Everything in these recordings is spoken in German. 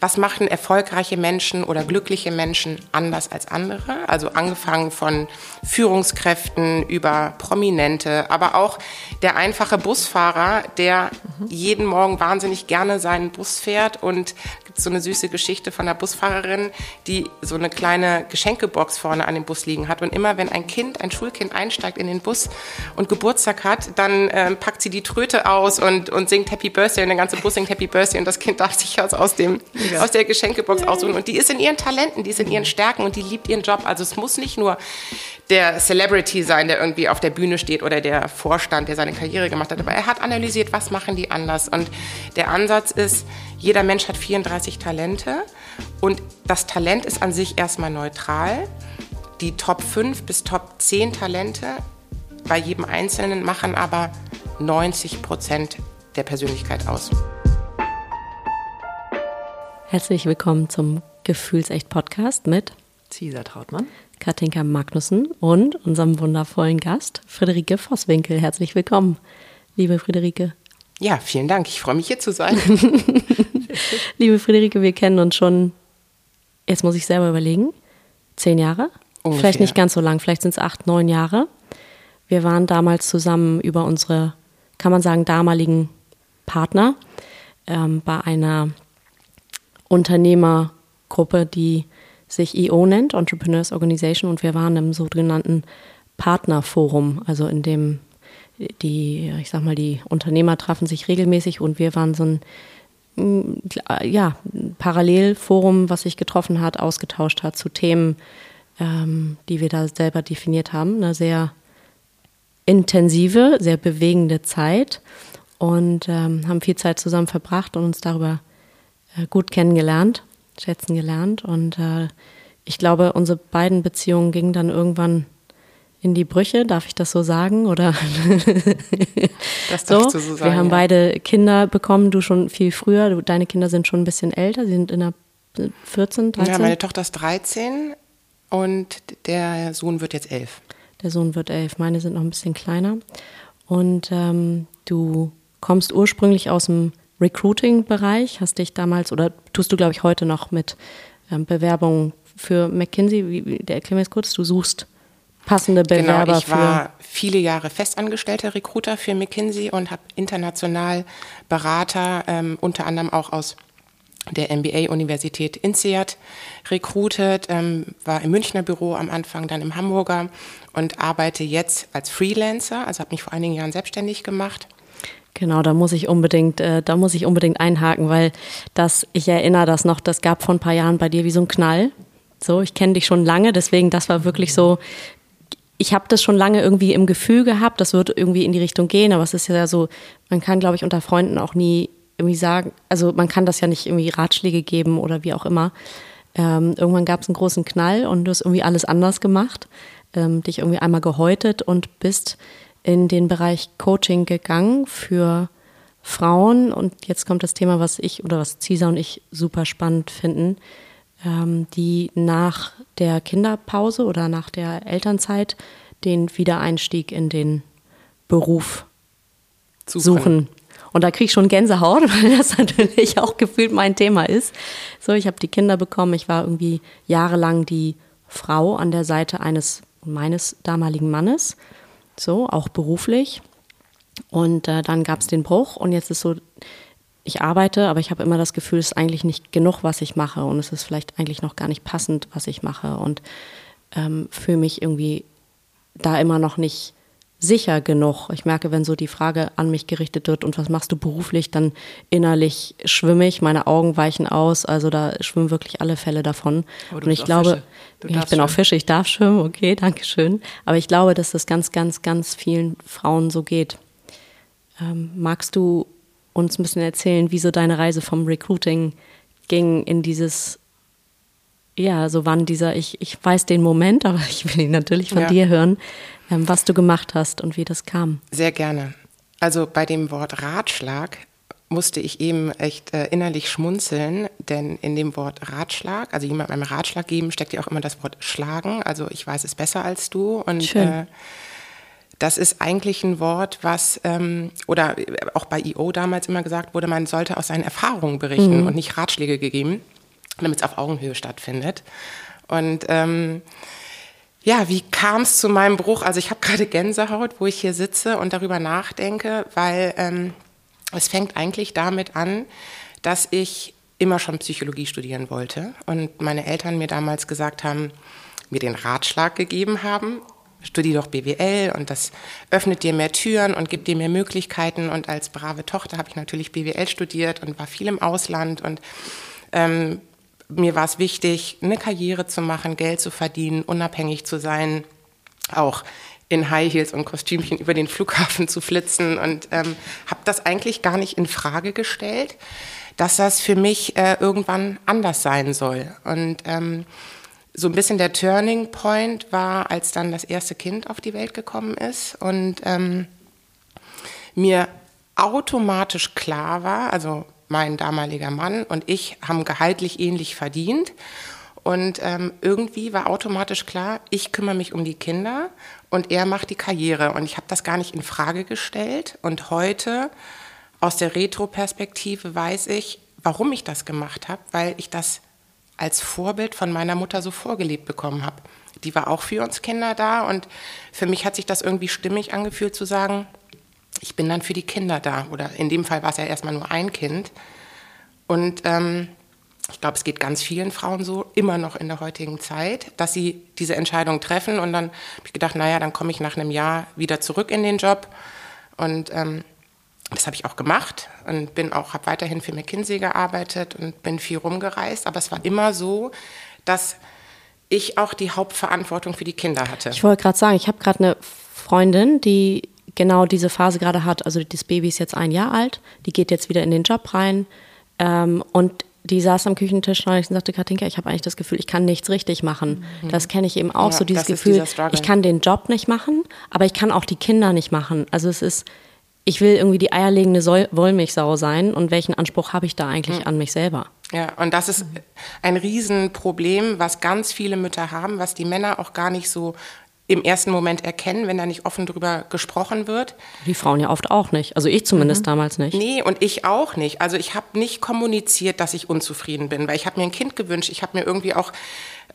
was machen erfolgreiche Menschen oder glückliche Menschen anders als andere? Also angefangen von Führungskräften über Prominente, aber auch der einfache Busfahrer, der jeden Morgen wahnsinnig gerne seinen Bus fährt und so eine süße Geschichte von der Busfahrerin, die so eine kleine Geschenkebox vorne an dem Bus liegen hat und immer wenn ein Kind, ein Schulkind einsteigt in den Bus und Geburtstag hat, dann äh, packt sie die Tröte aus und, und singt Happy Birthday und der ganze Bus singt Happy Birthday und das Kind darf sich aus, aus dem ja. aus der Geschenkebox aussuchen. Und die ist in ihren Talenten, die ist in ihren Stärken und die liebt ihren Job. Also es muss nicht nur der Celebrity sein, der irgendwie auf der Bühne steht oder der Vorstand, der seine Karriere gemacht hat. Aber er hat analysiert, was machen die anders. Und der Ansatz ist, jeder Mensch hat 34 Talente und das Talent ist an sich erstmal neutral. Die Top 5 bis Top 10 Talente bei jedem Einzelnen machen aber 90 Prozent der Persönlichkeit aus. Herzlich willkommen zum Gefühlsecht Podcast mit Cesar Trautmann, Katinka Magnussen und unserem wundervollen Gast Friederike Vosswinkel. Herzlich willkommen, liebe Friederike. Ja, vielen Dank. Ich freue mich hier zu sein. liebe Friederike, wir kennen uns schon, jetzt muss ich selber überlegen, zehn Jahre? Ungefähr. Vielleicht nicht ganz so lang, vielleicht sind es acht, neun Jahre. Wir waren damals zusammen über unsere, kann man sagen, damaligen Partner ähm, bei einer Unternehmergruppe, die sich EO nennt, Entrepreneurs Organization, und wir waren im sogenannten Partnerforum, also in dem die, ich sag mal, die Unternehmer trafen sich regelmäßig und wir waren so ein mm, ja, Parallelforum, was sich getroffen hat, ausgetauscht hat zu Themen, ähm, die wir da selber definiert haben. Eine sehr intensive, sehr bewegende Zeit und ähm, haben viel Zeit zusammen verbracht und uns darüber äh, gut kennengelernt, schätzen gelernt. Und äh, ich glaube, unsere beiden Beziehungen gingen dann irgendwann in die Brüche, darf ich das so sagen? Oder das so? So sagen, Wir haben ja. beide Kinder bekommen, du schon viel früher. Deine Kinder sind schon ein bisschen älter, sie sind in der 14, 13. Ja, meine Tochter ist 13 und der Sohn wird jetzt 11. Der Sohn wird 11, meine sind noch ein bisschen kleiner. Und ähm, du kommst ursprünglich aus dem Recruiting-Bereich? Hast dich damals oder tust du, glaube ich, heute noch mit ähm, Bewerbungen für McKinsey? Wie, wie, erklär mir das kurz, du suchst passende Bewerber genau, ich war viele Jahre festangestellter Recruiter für McKinsey und habe international Berater, ähm, unter anderem auch aus der MBA-Universität INSEAD recruited, ähm, war im Münchner Büro am Anfang, dann im Hamburger und arbeite jetzt als Freelancer, also habe mich vor einigen Jahren selbstständig gemacht Genau, da muss ich unbedingt, äh, da muss ich unbedingt einhaken, weil das, ich erinnere das noch, das gab vor ein paar Jahren bei dir wie so ein Knall. So, ich kenne dich schon lange, deswegen das war wirklich so. Ich habe das schon lange irgendwie im Gefühl gehabt, das wird irgendwie in die Richtung gehen, aber es ist ja so, man kann, glaube ich, unter Freunden auch nie irgendwie sagen, also man kann das ja nicht irgendwie Ratschläge geben oder wie auch immer. Ähm, irgendwann gab es einen großen Knall und du hast irgendwie alles anders gemacht, ähm, dich irgendwie einmal gehäutet und bist in den Bereich Coaching gegangen für Frauen. Und jetzt kommt das Thema, was ich oder was Cisa und ich super spannend finden, ähm, die nach der Kinderpause oder nach der Elternzeit den Wiedereinstieg in den Beruf suchen. suchen. Und da kriege ich schon Gänsehaut, weil das natürlich auch gefühlt mein Thema ist. So, ich habe die Kinder bekommen. Ich war irgendwie jahrelang die Frau an der Seite eines meines damaligen Mannes so auch beruflich. Und äh, dann gab es den Bruch und jetzt ist so, ich arbeite, aber ich habe immer das Gefühl, es ist eigentlich nicht genug, was ich mache und es ist vielleicht eigentlich noch gar nicht passend, was ich mache und ähm, fühle mich irgendwie da immer noch nicht sicher genug. Ich merke, wenn so die Frage an mich gerichtet wird und was machst du beruflich, dann innerlich schwimme ich, meine Augen weichen aus, also da schwimmen wirklich alle Fälle davon. und ich glaube, ich bin schwimmen. auch Fische, ich darf schwimmen, okay, danke schön. Aber ich glaube, dass das ganz, ganz, ganz vielen Frauen so geht. Ähm, magst du uns ein bisschen erzählen, wie so deine Reise vom Recruiting ging in dieses ja, so wann dieser, ich, ich weiß den Moment, aber ich will ihn natürlich von ja. dir hören, ähm, was du gemacht hast und wie das kam. Sehr gerne. Also bei dem Wort Ratschlag musste ich eben echt äh, innerlich schmunzeln, denn in dem Wort Ratschlag, also jemandem einen Ratschlag geben, steckt ja auch immer das Wort schlagen. Also ich weiß es besser als du und äh, das ist eigentlich ein Wort, was, ähm, oder auch bei IO damals immer gesagt wurde, man sollte aus seinen Erfahrungen berichten mhm. und nicht Ratschläge gegeben, damit es auf Augenhöhe stattfindet. Und ähm, ja, wie kam es zu meinem Bruch? Also ich habe gerade Gänsehaut, wo ich hier sitze und darüber nachdenke, weil ähm, es fängt eigentlich damit an, dass ich immer schon Psychologie studieren wollte und meine Eltern mir damals gesagt haben, mir den Ratschlag gegeben haben, studier doch BWL und das öffnet dir mehr Türen und gibt dir mehr Möglichkeiten. Und als brave Tochter habe ich natürlich BWL studiert und war viel im Ausland und ähm, mir war es wichtig, eine Karriere zu machen, Geld zu verdienen, unabhängig zu sein, auch in High Heels und Kostümchen über den Flughafen zu flitzen und ähm, habe das eigentlich gar nicht in Frage gestellt, dass das für mich äh, irgendwann anders sein soll. Und ähm, so ein bisschen der Turning Point war, als dann das erste Kind auf die Welt gekommen ist und ähm, mir automatisch klar war, also mein damaliger Mann und ich haben gehaltlich ähnlich verdient. Und ähm, irgendwie war automatisch klar, ich kümmere mich um die Kinder und er macht die Karriere. Und ich habe das gar nicht in Frage gestellt. Und heute aus der Retro-Perspektive weiß ich, warum ich das gemacht habe, weil ich das als Vorbild von meiner Mutter so vorgelebt bekommen habe. Die war auch für uns Kinder da und für mich hat sich das irgendwie stimmig angefühlt zu sagen, ich bin dann für die Kinder da. Oder in dem Fall war es ja erstmal nur ein Kind. Und ähm, ich glaube, es geht ganz vielen Frauen so, immer noch in der heutigen Zeit, dass sie diese Entscheidung treffen. Und dann habe ich gedacht, naja, dann komme ich nach einem Jahr wieder zurück in den Job. Und ähm, das habe ich auch gemacht und bin auch, habe weiterhin für McKinsey gearbeitet und bin viel rumgereist. Aber es war immer so, dass ich auch die Hauptverantwortung für die Kinder hatte. Ich wollte gerade sagen, ich habe gerade eine Freundin, die genau diese Phase gerade hat. Also das Baby ist jetzt ein Jahr alt, die geht jetzt wieder in den Job rein ähm, und die saß am Küchentisch und sagte, Katinka, ich habe eigentlich das Gefühl, ich kann nichts richtig machen. Mhm. Das kenne ich eben auch, ja, so dieses Gefühl, ich kann den Job nicht machen, aber ich kann auch die Kinder nicht machen. Also es ist, ich will irgendwie die eierlegende Wollmilchsau sein und welchen Anspruch habe ich da eigentlich mhm. an mich selber? Ja, und das ist ein Riesenproblem, was ganz viele Mütter haben, was die Männer auch gar nicht so im ersten Moment erkennen, wenn da nicht offen drüber gesprochen wird. Die Frauen ja oft auch nicht. Also ich zumindest mhm. damals nicht. Nee, und ich auch nicht. Also ich habe nicht kommuniziert, dass ich unzufrieden bin, weil ich habe mir ein Kind gewünscht. Ich habe mir irgendwie auch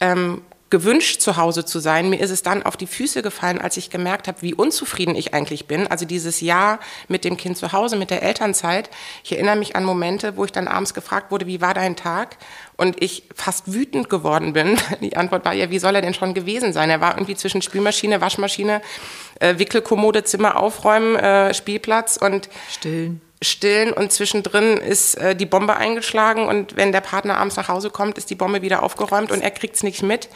ähm, gewünscht, zu Hause zu sein. Mir ist es dann auf die Füße gefallen, als ich gemerkt habe, wie unzufrieden ich eigentlich bin. Also dieses Jahr mit dem Kind zu Hause, mit der Elternzeit. Ich erinnere mich an Momente, wo ich dann abends gefragt wurde, wie war dein Tag? Und ich fast wütend geworden bin. Die Antwort war ja, wie soll er denn schon gewesen sein? Er war irgendwie zwischen Spülmaschine, Waschmaschine, äh, Wickelkommode, Zimmer aufräumen, äh, Spielplatz und stillen stillen und zwischendrin ist äh, die Bombe eingeschlagen und wenn der Partner abends nach Hause kommt, ist die Bombe wieder aufgeräumt und er kriegt es nicht mit.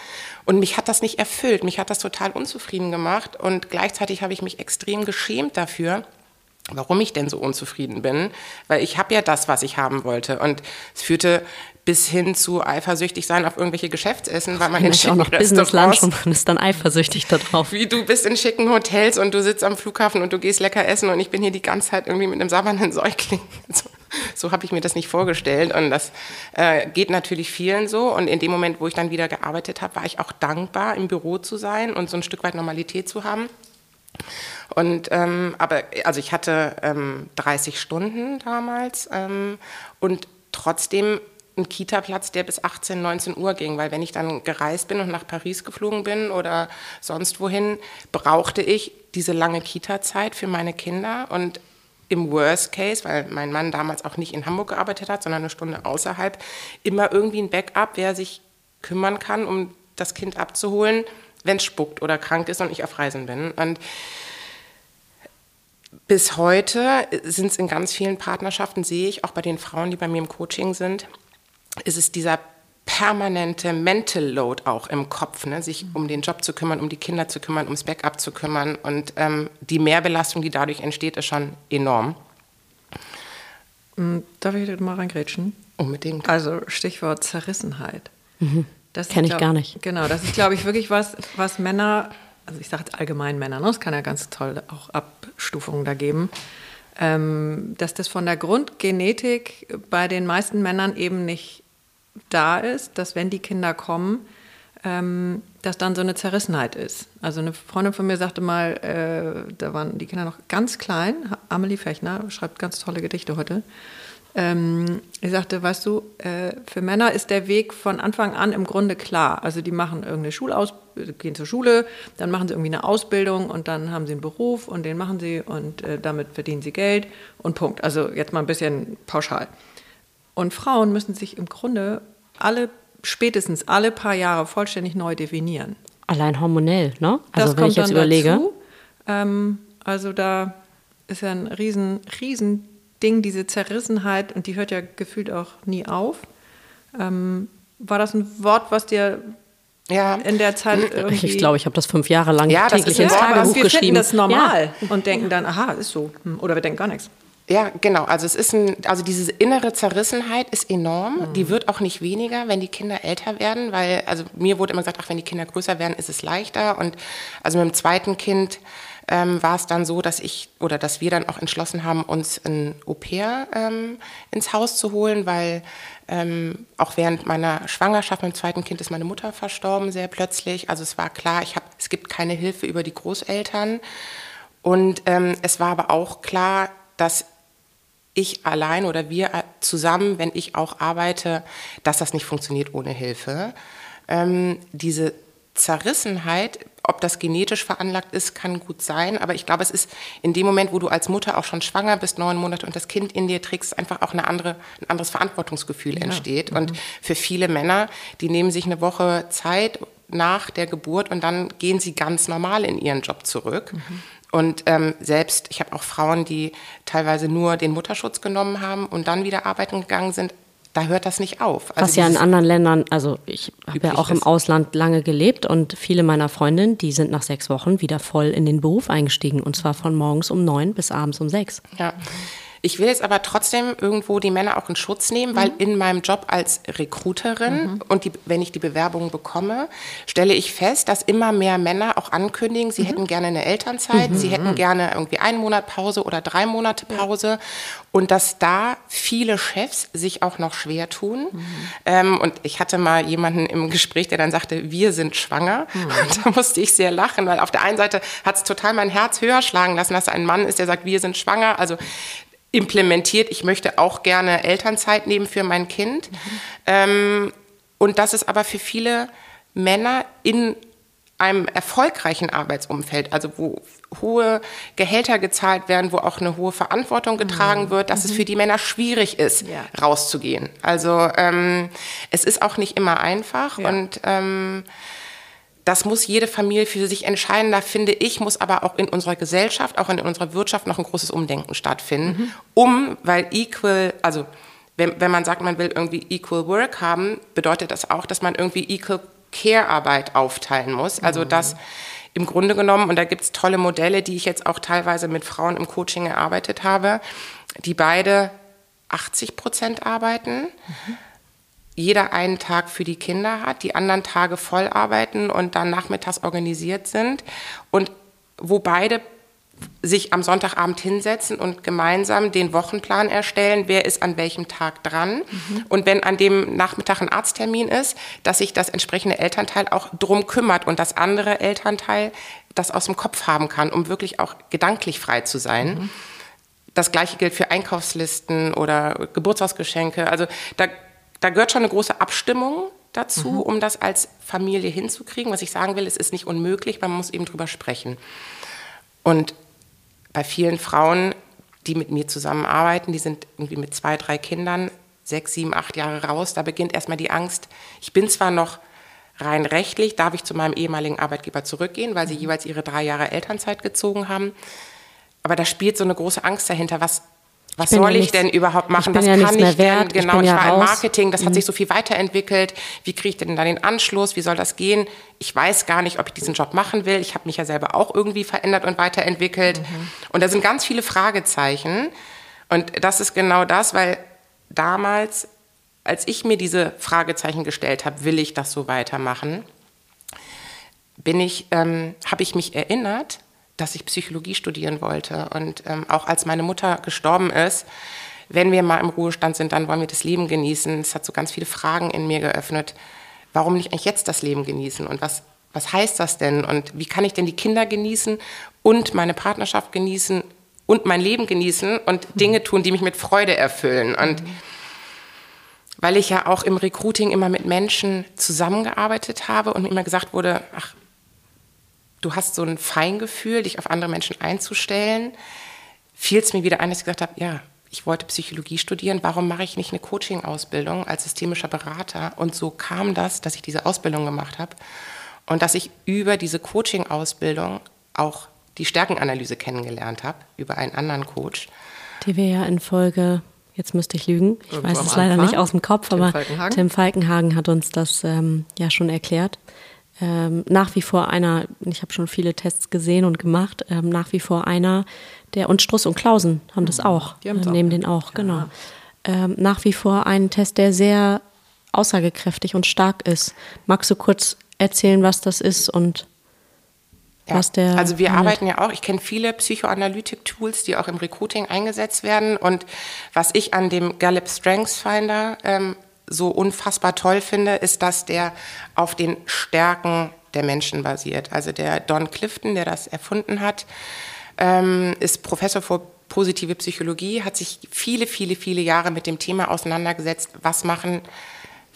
Und mich hat das nicht erfüllt, mich hat das total unzufrieden gemacht und gleichzeitig habe ich mich extrem geschämt dafür, warum ich denn so unzufrieden bin, weil ich habe ja das, was ich haben wollte und es führte bis hin zu eifersüchtig sein auf irgendwelche Geschäftsessen, weil man in schicken auch noch Business Lunch und man ist dann eifersüchtig darauf. Wie du bist in schicken Hotels und du sitzt am Flughafen und du gehst lecker essen und ich bin hier die ganze Zeit irgendwie mit einem sabbernden Säugling. So, so habe ich mir das nicht vorgestellt und das äh, geht natürlich vielen so und in dem Moment, wo ich dann wieder gearbeitet habe, war ich auch dankbar, im Büro zu sein und so ein Stück weit Normalität zu haben. Und ähm, aber also ich hatte ähm, 30 Stunden damals ähm, und trotzdem einen Kita-Platz, der bis 18, 19 Uhr ging, weil wenn ich dann gereist bin und nach Paris geflogen bin oder sonst wohin, brauchte ich diese lange Kita-Zeit für meine Kinder und im Worst Case, weil mein Mann damals auch nicht in Hamburg gearbeitet hat, sondern eine Stunde außerhalb, immer irgendwie ein Backup, wer sich kümmern kann, um das Kind abzuholen, wenn es spuckt oder krank ist und ich auf Reisen bin. Und bis heute sind es in ganz vielen Partnerschaften, sehe ich, auch bei den Frauen, die bei mir im Coaching sind, ist es dieser permanente Mental Load auch im Kopf, ne? sich um den Job zu kümmern, um die Kinder zu kümmern, ums Backup zu kümmern. Und ähm, die Mehrbelastung, die dadurch entsteht, ist schon enorm. Mm, darf ich da mal reingrätschen? Unbedingt. Also Stichwort Zerrissenheit. Mhm. Das kenne ich glaub, gar nicht. Genau, das ist, glaube ich, wirklich was, was Männer, also ich sage allgemein Männer, ne? es kann ja ganz toll auch Abstufungen da geben, ähm, dass das von der Grundgenetik bei den meisten Männern eben nicht da ist, dass wenn die Kinder kommen, ähm, dass dann so eine Zerrissenheit ist. Also eine Freundin von mir sagte mal, äh, da waren die Kinder noch ganz klein, Amelie Fechner schreibt ganz tolle Gedichte heute. Ähm, ich sagte, weißt du, äh, für Männer ist der Weg von Anfang an im Grunde klar. Also die machen irgendeine Schulausbildung, gehen zur Schule, dann machen sie irgendwie eine Ausbildung und dann haben sie einen Beruf und den machen sie und äh, damit verdienen sie Geld und Punkt. Also jetzt mal ein bisschen pauschal. Und Frauen müssen sich im Grunde alle spätestens alle paar Jahre vollständig neu definieren. Allein hormonell, ne? Also das wenn ich jetzt überlege. Dazu. Ähm, also da ist ja ein riesen, riesen Ding, diese Zerrissenheit, und die hört ja gefühlt auch nie auf. Ähm, war das ein Wort, was dir ja. in der Zeit irgendwie... Ich glaube, ich habe das fünf Jahre lang ja, täglich ins Tagebuch geschrieben. Wir finden das normal ja. und denken dann, aha, ist so. Hm, oder wir denken gar nichts. Ja, genau. Also es ist ein, also diese innere Zerrissenheit ist enorm. Mhm. Die wird auch nicht weniger, wenn die Kinder älter werden, weil, also mir wurde immer gesagt, ach, wenn die Kinder größer werden, ist es leichter. Und also mit dem zweiten Kind ähm, war es dann so, dass ich oder dass wir dann auch entschlossen haben, uns ein Au-pair ähm, ins Haus zu holen, weil ähm, auch während meiner Schwangerschaft mit dem zweiten Kind ist meine Mutter verstorben, sehr plötzlich. Also es war klar, ich hab, es gibt keine Hilfe über die Großeltern. Und ähm, es war aber auch klar, dass ich allein oder wir zusammen, wenn ich auch arbeite, dass das nicht funktioniert ohne Hilfe. Ähm, diese Zerrissenheit, ob das genetisch veranlagt ist, kann gut sein, aber ich glaube, es ist in dem Moment, wo du als Mutter auch schon schwanger bist, neun Monate und das Kind in dir trägst, einfach auch eine andere, ein anderes Verantwortungsgefühl ja. entsteht. Mhm. Und für viele Männer, die nehmen sich eine Woche Zeit nach der Geburt und dann gehen sie ganz normal in ihren Job zurück. Mhm. Und ähm, selbst, ich habe auch Frauen, die teilweise nur den Mutterschutz genommen haben und dann wieder arbeiten gegangen sind. Da hört das nicht auf. Also Was ja in anderen Ländern, also ich habe ja auch im Ausland lange gelebt und viele meiner Freundinnen, die sind nach sechs Wochen wieder voll in den Beruf eingestiegen und zwar von morgens um neun bis abends um sechs. Ja. Ich will jetzt aber trotzdem irgendwo die Männer auch in Schutz nehmen, weil mhm. in meinem Job als Recruiterin mhm. und die, wenn ich die Bewerbungen bekomme, stelle ich fest, dass immer mehr Männer auch ankündigen, sie mhm. hätten gerne eine Elternzeit, sie hätten mhm. gerne irgendwie einen Monat Pause oder drei Monate Pause und dass da viele Chefs sich auch noch schwer tun. Mhm. Ähm, und ich hatte mal jemanden im Gespräch, der dann sagte, wir sind schwanger. Mhm. Und da musste ich sehr lachen, weil auf der einen Seite hat es total mein Herz höher schlagen lassen, dass ein Mann ist, der sagt, wir sind schwanger. Also implementiert, ich möchte auch gerne Elternzeit nehmen für mein Kind. Mhm. Ähm, und das ist aber für viele Männer in einem erfolgreichen Arbeitsumfeld, also wo hohe Gehälter gezahlt werden, wo auch eine hohe Verantwortung getragen mhm. wird, dass mhm. es für die Männer schwierig ist, ja. rauszugehen. Also ähm, es ist auch nicht immer einfach ja. und ähm, das muss jede Familie für sich entscheiden. Da finde ich, muss aber auch in unserer Gesellschaft, auch in unserer Wirtschaft noch ein großes Umdenken stattfinden, mhm. um, weil equal, also wenn, wenn man sagt, man will irgendwie equal work haben, bedeutet das auch, dass man irgendwie equal Care-Arbeit aufteilen muss. Also mhm. dass im Grunde genommen, und da gibt es tolle Modelle, die ich jetzt auch teilweise mit Frauen im Coaching erarbeitet habe, die beide 80 Prozent arbeiten. Mhm jeder einen Tag für die Kinder hat, die anderen Tage voll arbeiten und dann nachmittags organisiert sind und wo beide sich am Sonntagabend hinsetzen und gemeinsam den Wochenplan erstellen, wer ist an welchem Tag dran. Mhm. Und wenn an dem Nachmittag ein Arzttermin ist, dass sich das entsprechende Elternteil auch drum kümmert und das andere Elternteil das aus dem Kopf haben kann, um wirklich auch gedanklich frei zu sein. Mhm. Das gleiche gilt für Einkaufslisten oder Geburtstagsgeschenke. Also da da gehört schon eine große Abstimmung dazu, mhm. um das als Familie hinzukriegen. Was ich sagen will, es ist nicht unmöglich, man muss eben drüber sprechen. Und bei vielen Frauen, die mit mir zusammenarbeiten, die sind irgendwie mit zwei, drei Kindern, sechs, sieben, acht Jahre raus, da beginnt erstmal die Angst. Ich bin zwar noch rein rechtlich, darf ich zu meinem ehemaligen Arbeitgeber zurückgehen, weil sie mhm. jeweils ihre drei Jahre Elternzeit gezogen haben. Aber da spielt so eine große Angst dahinter, was was soll ja ich denn überhaupt machen? was ja kann ich denn? Genau, ich, ich war im Marketing, das mhm. hat sich so viel weiterentwickelt. Wie kriege ich denn da den Anschluss? Wie soll das gehen? Ich weiß gar nicht, ob ich diesen Job machen will. Ich habe mich ja selber auch irgendwie verändert und weiterentwickelt. Mhm. Und da sind ganz viele Fragezeichen. Und das ist genau das, weil damals, als ich mir diese Fragezeichen gestellt habe, will ich das so weitermachen, bin ich, ähm, habe ich mich erinnert, dass ich Psychologie studieren wollte. Und ähm, auch als meine Mutter gestorben ist, wenn wir mal im Ruhestand sind, dann wollen wir das Leben genießen. Es hat so ganz viele Fragen in mir geöffnet. warum nicht eigentlich jetzt das Leben genießen und was, was heißt das denn und wie kann ich denn die Kinder genießen und meine Partnerschaft genießen und mein Leben genießen und Dinge tun, die mich mit Freude erfüllen. Und weil ich ja auch im Recruiting immer mit Menschen zusammengearbeitet habe und mir immer gesagt wurde, ach, du hast so ein Feingefühl, dich auf andere Menschen einzustellen, fiel es mir wieder ein, dass ich gesagt habe, ja, ich wollte Psychologie studieren, warum mache ich nicht eine Coaching-Ausbildung als systemischer Berater? Und so kam das, dass ich diese Ausbildung gemacht habe und dass ich über diese Coaching-Ausbildung auch die Stärkenanalyse kennengelernt habe, über einen anderen Coach. Die wir ja in Folge, jetzt müsste ich lügen, ich Irgendwo weiß es leider nicht aus dem Kopf, Tim aber Falkenhagen. Tim Falkenhagen hat uns das ähm, ja schon erklärt. Ähm, nach wie vor einer, ich habe schon viele Tests gesehen und gemacht, ähm, nach wie vor einer, der und Struss und Klausen haben das mhm. auch, Die äh, nehmen den auch, ja. genau. Ähm, nach wie vor ein Test, der sehr aussagekräftig und stark ist. Magst du kurz erzählen, was das ist und ja. was der. Also wir handelt? arbeiten ja auch, ich kenne viele Psychoanalytik-Tools, die auch im Recruiting eingesetzt werden. Und was ich an dem Gallup Strengths Finder ähm, so unfassbar toll finde, ist, dass der auf den Stärken der Menschen basiert. Also der Don Clifton, der das erfunden hat, ähm, ist Professor für positive Psychologie, hat sich viele, viele, viele Jahre mit dem Thema auseinandergesetzt, was machen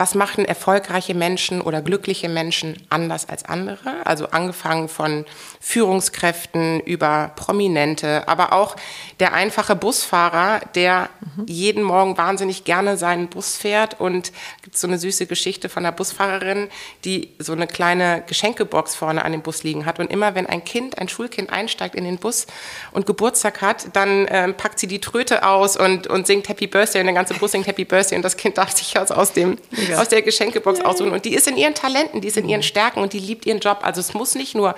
was machen erfolgreiche Menschen oder glückliche Menschen anders als andere? Also angefangen von Führungskräften über Prominente, aber auch der einfache Busfahrer, der jeden Morgen wahnsinnig gerne seinen Bus fährt und gibt so eine süße Geschichte von der Busfahrerin, die so eine kleine Geschenkebox vorne an dem Bus liegen hat und immer wenn ein Kind, ein Schulkind einsteigt in den Bus und Geburtstag hat, dann ähm, packt sie die Tröte aus und, und singt Happy Birthday und der ganze Bus singt Happy Birthday und das Kind darf sich also aus dem. Aus der Geschenkebox aussuchen. Und die ist in ihren Talenten, die ist in ihren Stärken und die liebt ihren Job. Also es muss nicht nur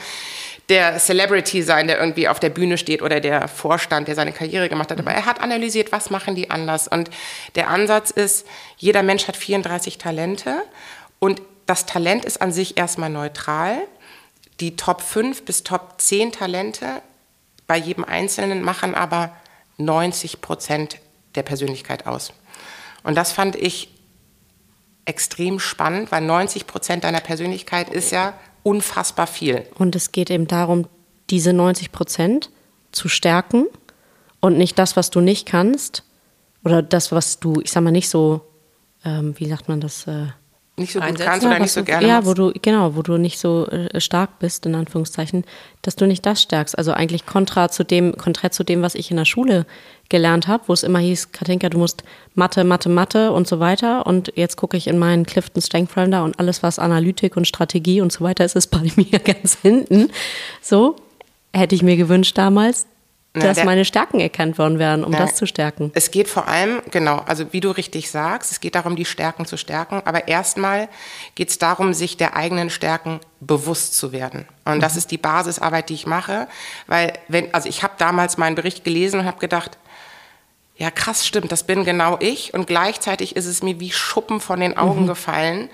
der Celebrity sein, der irgendwie auf der Bühne steht oder der Vorstand, der seine Karriere gemacht hat. Aber er hat analysiert, was machen die anders. Und der Ansatz ist, jeder Mensch hat 34 Talente und das Talent ist an sich erstmal neutral. Die Top 5 bis Top 10 Talente bei jedem Einzelnen machen aber 90 Prozent der Persönlichkeit aus. Und das fand ich extrem spannend, weil 90 Prozent deiner Persönlichkeit ist ja unfassbar viel. Und es geht eben darum, diese 90 Prozent zu stärken und nicht das, was du nicht kannst oder das, was du, ich sag mal, nicht so, ähm, wie sagt man das, äh, nicht so gut kannst oder nicht so gerne Ja, wo du, genau, wo du nicht so äh, stark bist, in Anführungszeichen, dass du nicht das stärkst. Also eigentlich kontra zu dem, konträr zu dem, was ich in der Schule gelernt habe, wo es immer hieß, Katinka, du musst Mathe, Mathe, Mathe und so weiter. Und jetzt gucke ich in meinen Clifton Strength Finder und alles, was Analytik und Strategie und so weiter ist, ist bei mir ganz hinten. So hätte ich mir gewünscht damals, dass der, meine Stärken erkannt worden wären, um na, das zu stärken. Es geht vor allem, genau, also wie du richtig sagst, es geht darum, die Stärken zu stärken, aber erstmal geht es darum, sich der eigenen Stärken bewusst zu werden. Und mhm. das ist die Basisarbeit, die ich mache, weil wenn, also ich habe damals meinen Bericht gelesen und habe gedacht, ja krass, stimmt, das bin genau ich und gleichzeitig ist es mir wie Schuppen von den Augen mhm. gefallen,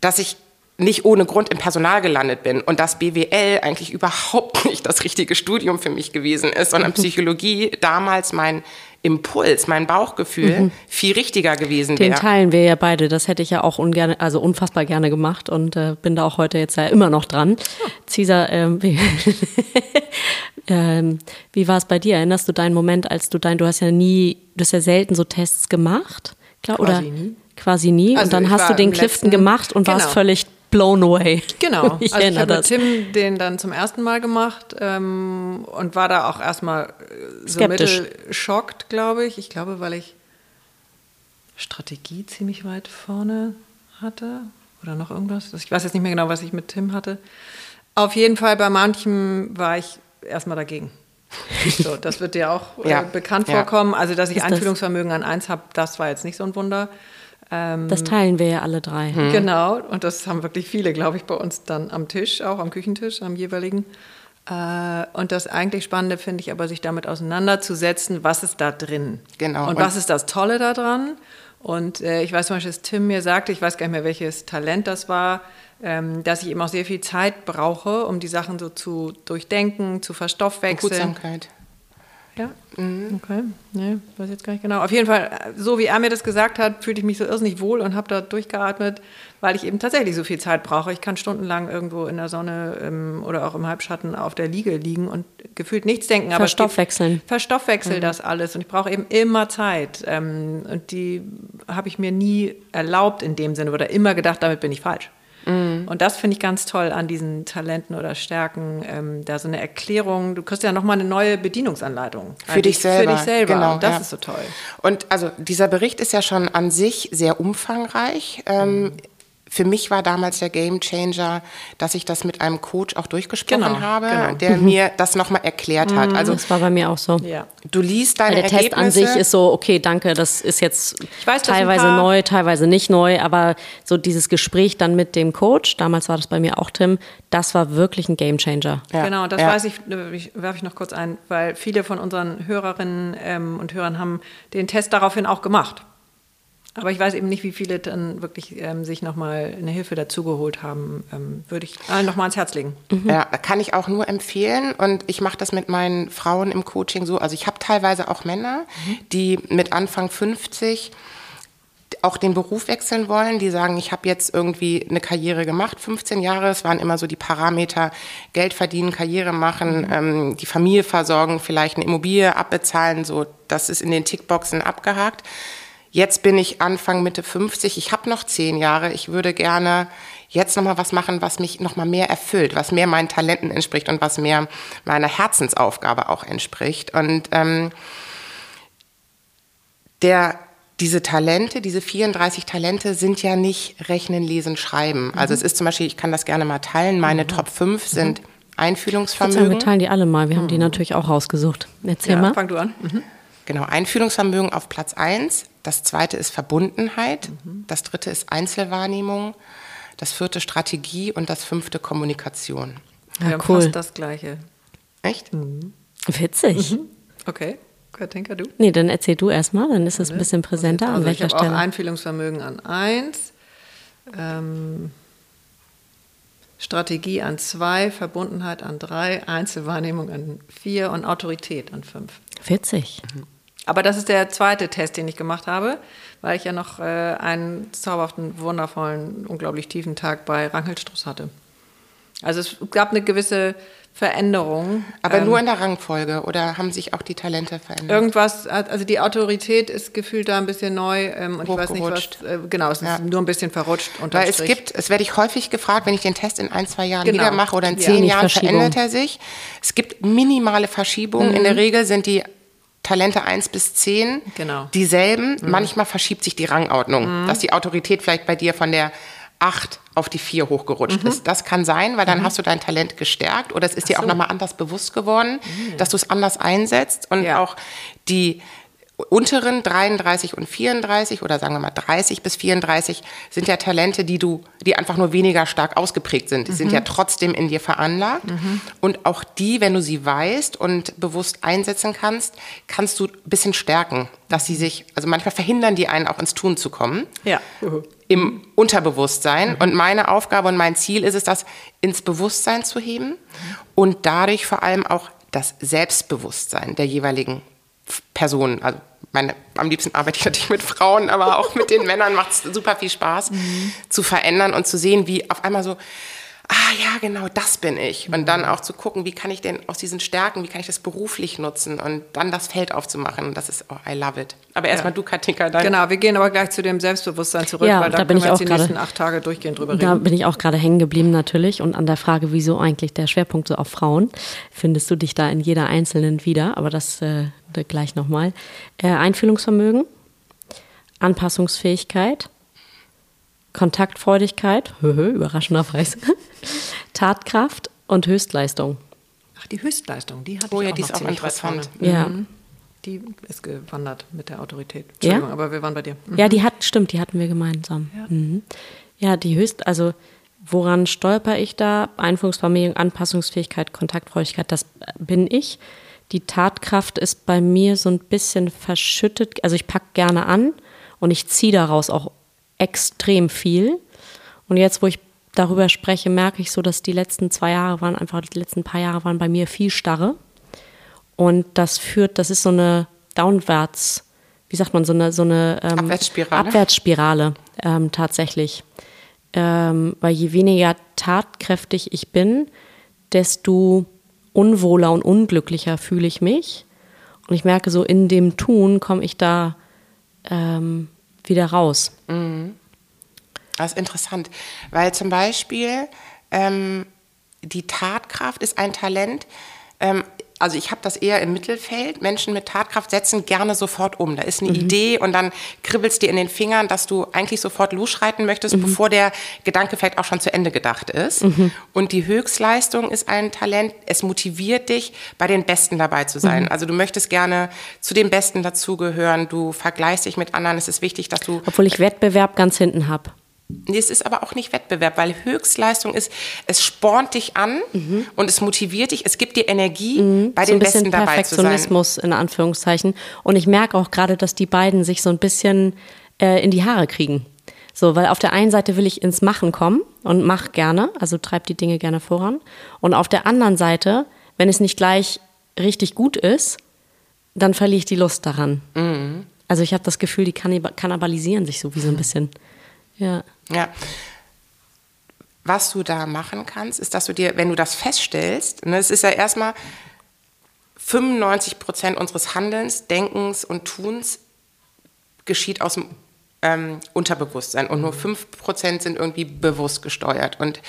dass ich nicht ohne Grund im Personal gelandet bin und dass BWL eigentlich überhaupt nicht das richtige Studium für mich gewesen ist, sondern mhm. Psychologie damals mein Impuls, mein Bauchgefühl mhm. viel richtiger gewesen wäre. Den teilen wir ja beide. Das hätte ich ja auch ungern, also unfassbar gerne gemacht und äh, bin da auch heute jetzt ja immer noch dran. Ja. Cesar, ähm, wie, ähm, wie war es bei dir? Erinnerst du deinen Moment, als du dein, du hast ja nie, du hast ja selten so Tests gemacht, klar, Quasi oder? Nie. Quasi nie. Also und dann hast du den Clifton gemacht und genau. warst völlig blown away. Genau. Ich also ich habe mit Tim den dann zum ersten Mal gemacht ähm, und war da auch erstmal äh, so mittelschockt, glaube ich. Ich glaube, weil ich Strategie ziemlich weit vorne hatte oder noch irgendwas. Ich weiß jetzt nicht mehr genau, was ich mit Tim hatte. Auf jeden Fall bei manchem war ich erstmal dagegen. So, das wird dir auch äh, ja. bekannt ja. vorkommen. Also, dass ich Ist Einfühlungsvermögen an eins habe, das war jetzt nicht so ein Wunder. Ähm, das teilen wir ja alle drei. Hm. Genau, und das haben wirklich viele, glaube ich, bei uns dann am Tisch, auch am Küchentisch, am jeweiligen. Äh, und das eigentlich Spannende finde ich aber, sich damit auseinanderzusetzen, was ist da drin? Genau. Und, und was ist das Tolle daran? Und äh, ich weiß zum Beispiel, dass Tim mir sagte, ich weiß gar nicht mehr, welches Talent das war, ähm, dass ich eben auch sehr viel Zeit brauche, um die Sachen so zu durchdenken, zu verstoffwechseln. Behutsamkeit. Ja. Mhm. Okay. Nee, weiß jetzt gar nicht genau. Auf jeden Fall, so wie er mir das gesagt hat, fühlte ich mich so irrsinnig wohl und habe da durchgeatmet, weil ich eben tatsächlich so viel Zeit brauche. Ich kann stundenlang irgendwo in der Sonne ähm, oder auch im Halbschatten auf der Liege liegen und gefühlt nichts denken. Verstoffwechseln. Aber verstoffwechsel mhm. das alles und ich brauche eben immer Zeit. Ähm, und die habe ich mir nie erlaubt in dem Sinne oder immer gedacht, damit bin ich falsch. Mhm. Und das finde ich ganz toll an diesen Talenten oder Stärken. Ähm, da so eine Erklärung. Du kriegst ja nochmal eine neue Bedienungsanleitung. Für dich selber. Für dich selber. Genau, und das ja. ist so toll. Und also dieser Bericht ist ja schon an sich sehr umfangreich. Ähm, mhm für mich war damals der Game Changer, dass ich das mit einem Coach auch durchgesprochen genau, habe, genau. der mhm. mir das nochmal erklärt hat. Also das war bei mir auch so. Ja. Du liest deine der Ergebnisse. Test an sich ist so, okay, danke, das ist jetzt weiß, teilweise neu, teilweise nicht neu, aber so dieses Gespräch dann mit dem Coach, damals war das bei mir auch Tim, das war wirklich ein Game Changer. Ja. Genau, das ja. weiß ich, ich werfe ich noch kurz ein, weil viele von unseren Hörerinnen ähm, und Hörern haben den Test daraufhin auch gemacht. Aber ich weiß eben nicht, wie viele dann wirklich ähm, sich nochmal eine Hilfe dazugeholt haben. Ähm, würde ich allen nochmal ans Herz legen. Mhm. Ja, kann ich auch nur empfehlen. Und ich mache das mit meinen Frauen im Coaching so. Also ich habe teilweise auch Männer, mhm. die mit Anfang 50 auch den Beruf wechseln wollen, die sagen, ich habe jetzt irgendwie eine Karriere gemacht, 15 Jahre, es waren immer so die Parameter, Geld verdienen, Karriere machen, mhm. ähm, die Familie versorgen, vielleicht eine Immobilie abbezahlen, so, das ist in den Tickboxen abgehakt. Jetzt bin ich Anfang Mitte 50, ich habe noch zehn Jahre, ich würde gerne jetzt nochmal was machen, was mich nochmal mehr erfüllt, was mehr meinen Talenten entspricht und was mehr meiner Herzensaufgabe auch entspricht. Und ähm, der diese Talente, diese 34 Talente sind ja nicht Rechnen, Lesen, Schreiben. Mhm. Also es ist zum Beispiel, ich kann das gerne mal teilen, meine mhm. Top 5 sind mhm. Einfühlungsvermögen. Sagen, wir teilen die alle mal, wir haben die mhm. natürlich auch rausgesucht. Erzähl ja, mal. Fang du an. Mhm. Genau, Einfühlungsvermögen auf Platz 1. Das zweite ist Verbundenheit. Mhm. Das dritte ist Einzelwahrnehmung. Das vierte Strategie und das fünfte Kommunikation. Ja, ja cool. fast das Gleiche. Echt? Mhm. Witzig. Mhm. Okay. Katinka, du? Nee, dann erzähl du erstmal, dann ist es ein bisschen präsenter. Also an welcher ich Stelle? Auch Einfühlungsvermögen an 1. Ähm, Strategie an 2, Verbundenheit an 3, Einzelwahrnehmung an 4 und Autorität an 5. Witzig. Mhm. Aber das ist der zweite Test, den ich gemacht habe, weil ich ja noch äh, einen zauberhaften, wundervollen, unglaublich tiefen Tag bei Rangelstruss hatte. Also es gab eine gewisse Veränderung. Aber ähm, nur in der Rangfolge oder haben sich auch die Talente verändert? Irgendwas, also die Autorität ist gefühlt da ein bisschen neu ähm, und ich weiß nicht was. Äh, genau, es ja. ist nur ein bisschen verrutscht. Weil es gibt, es werde ich häufig gefragt, wenn ich den Test in ein, zwei Jahren genau. wieder mache oder in zehn ja. Jahren verändert er sich. Es gibt minimale Verschiebungen. Mhm. In der Regel sind die Talente 1 bis 10 genau. dieselben. Mhm. Manchmal verschiebt sich die Rangordnung, mhm. dass die Autorität vielleicht bei dir von der 8 auf die 4 hochgerutscht mhm. ist. Das kann sein, weil dann mhm. hast du dein Talent gestärkt oder es ist Ach dir so. auch nochmal anders bewusst geworden, mhm. dass du es anders einsetzt und ja. auch die unteren 33 und 34 oder sagen wir mal 30 bis 34 sind ja Talente, die du, die einfach nur weniger stark ausgeprägt sind. Die mhm. sind ja trotzdem in dir veranlagt. Mhm. Und auch die, wenn du sie weißt und bewusst einsetzen kannst, kannst du ein bisschen stärken, dass sie sich, also manchmal verhindern die einen auch ins Tun zu kommen. Ja. Im Unterbewusstsein. Mhm. Und meine Aufgabe und mein Ziel ist es, das ins Bewusstsein zu heben und dadurch vor allem auch das Selbstbewusstsein der jeweiligen Personen, also meine, am liebsten arbeite ich natürlich mit Frauen, aber auch mit den Männern macht es super viel Spaß, mhm. zu verändern und zu sehen, wie auf einmal so, ah ja, genau, das bin ich. Und dann auch zu gucken, wie kann ich denn aus diesen Stärken, wie kann ich das beruflich nutzen und dann das Feld aufzumachen. Das ist, oh, I love it. Aber erstmal ja. du, Katinka. Dann. Genau, wir gehen aber gleich zu dem Selbstbewusstsein zurück, ja, weil da, da bin ich wir auch die grade, nächsten acht Tage durchgehend drüber reden. Da bin ich auch gerade hängen geblieben natürlich und an der Frage, wieso eigentlich der Schwerpunkt so auf Frauen, findest du dich da in jeder Einzelnen wieder, aber das äh, gleich nochmal. Äh, Einfühlungsvermögen, Anpassungsfähigkeit, Kontaktfreudigkeit, überraschenderweise, Tatkraft und Höchstleistung. Ach, die Höchstleistung, die hat oh, ich ja, auch die ist auch interessant. Ja. Mhm. Die ist gewandert mit der Autorität. Entschuldigung, ja? aber wir waren bei dir. Mhm. Ja, die hat, stimmt, die hatten wir gemeinsam. Ja, mhm. ja die Höchst, also woran stolper ich da? Einführungsvermögen, Anpassungsfähigkeit, Kontaktfreudigkeit, das bin ich. Die Tatkraft ist bei mir so ein bisschen verschüttet. Also ich packe gerne an und ich ziehe daraus auch extrem viel. Und jetzt, wo ich darüber spreche, merke ich so, dass die letzten zwei Jahre waren einfach, die letzten paar Jahre waren bei mir viel starre. Und das führt, das ist so eine Downwärts, wie sagt man, so eine, so eine ähm, Abwärtsspirale, Abwärtsspirale ähm, tatsächlich. Ähm, weil je weniger tatkräftig ich bin, desto unwohler und unglücklicher fühle ich mich. Und ich merke so, in dem Tun komme ich da ähm, wieder raus. Mhm. Das ist interessant, weil zum Beispiel ähm, die Tatkraft ist ein Talent. Ähm, also ich habe das eher im Mittelfeld. Menschen mit Tatkraft setzen gerne sofort um. Da ist eine mhm. Idee und dann kribbelst dir in den Fingern, dass du eigentlich sofort losschreiten möchtest, mhm. bevor der Gedanke vielleicht auch schon zu Ende gedacht ist. Mhm. Und die Höchstleistung ist ein Talent. Es motiviert dich, bei den Besten dabei zu sein. Mhm. Also du möchtest gerne zu den Besten dazugehören. Du vergleichst dich mit anderen. Es ist wichtig, dass du... Obwohl ich Wettbewerb ganz hinten habe. Es ist aber auch nicht Wettbewerb, weil Höchstleistung ist, es spornt dich an mhm. und es motiviert dich, es gibt dir Energie, mhm. bei so den Besten dabei zu sein. Perfektionismus in Anführungszeichen. Und ich merke auch gerade, dass die beiden sich so ein bisschen äh, in die Haare kriegen. So, weil auf der einen Seite will ich ins Machen kommen und mach gerne, also treib die Dinge gerne voran. Und auf der anderen Seite, wenn es nicht gleich richtig gut ist, dann verliere ich die Lust daran. Mhm. Also ich habe das Gefühl, die kannibalisieren sich so wie so ein bisschen. Ja. Ja. Was du da machen kannst, ist, dass du dir, wenn du das feststellst, ne, es ist ja erstmal 95 Prozent unseres Handelns, Denkens und Tuns geschieht aus dem ähm, Unterbewusstsein und nur 5 Prozent sind irgendwie bewusst gesteuert. Und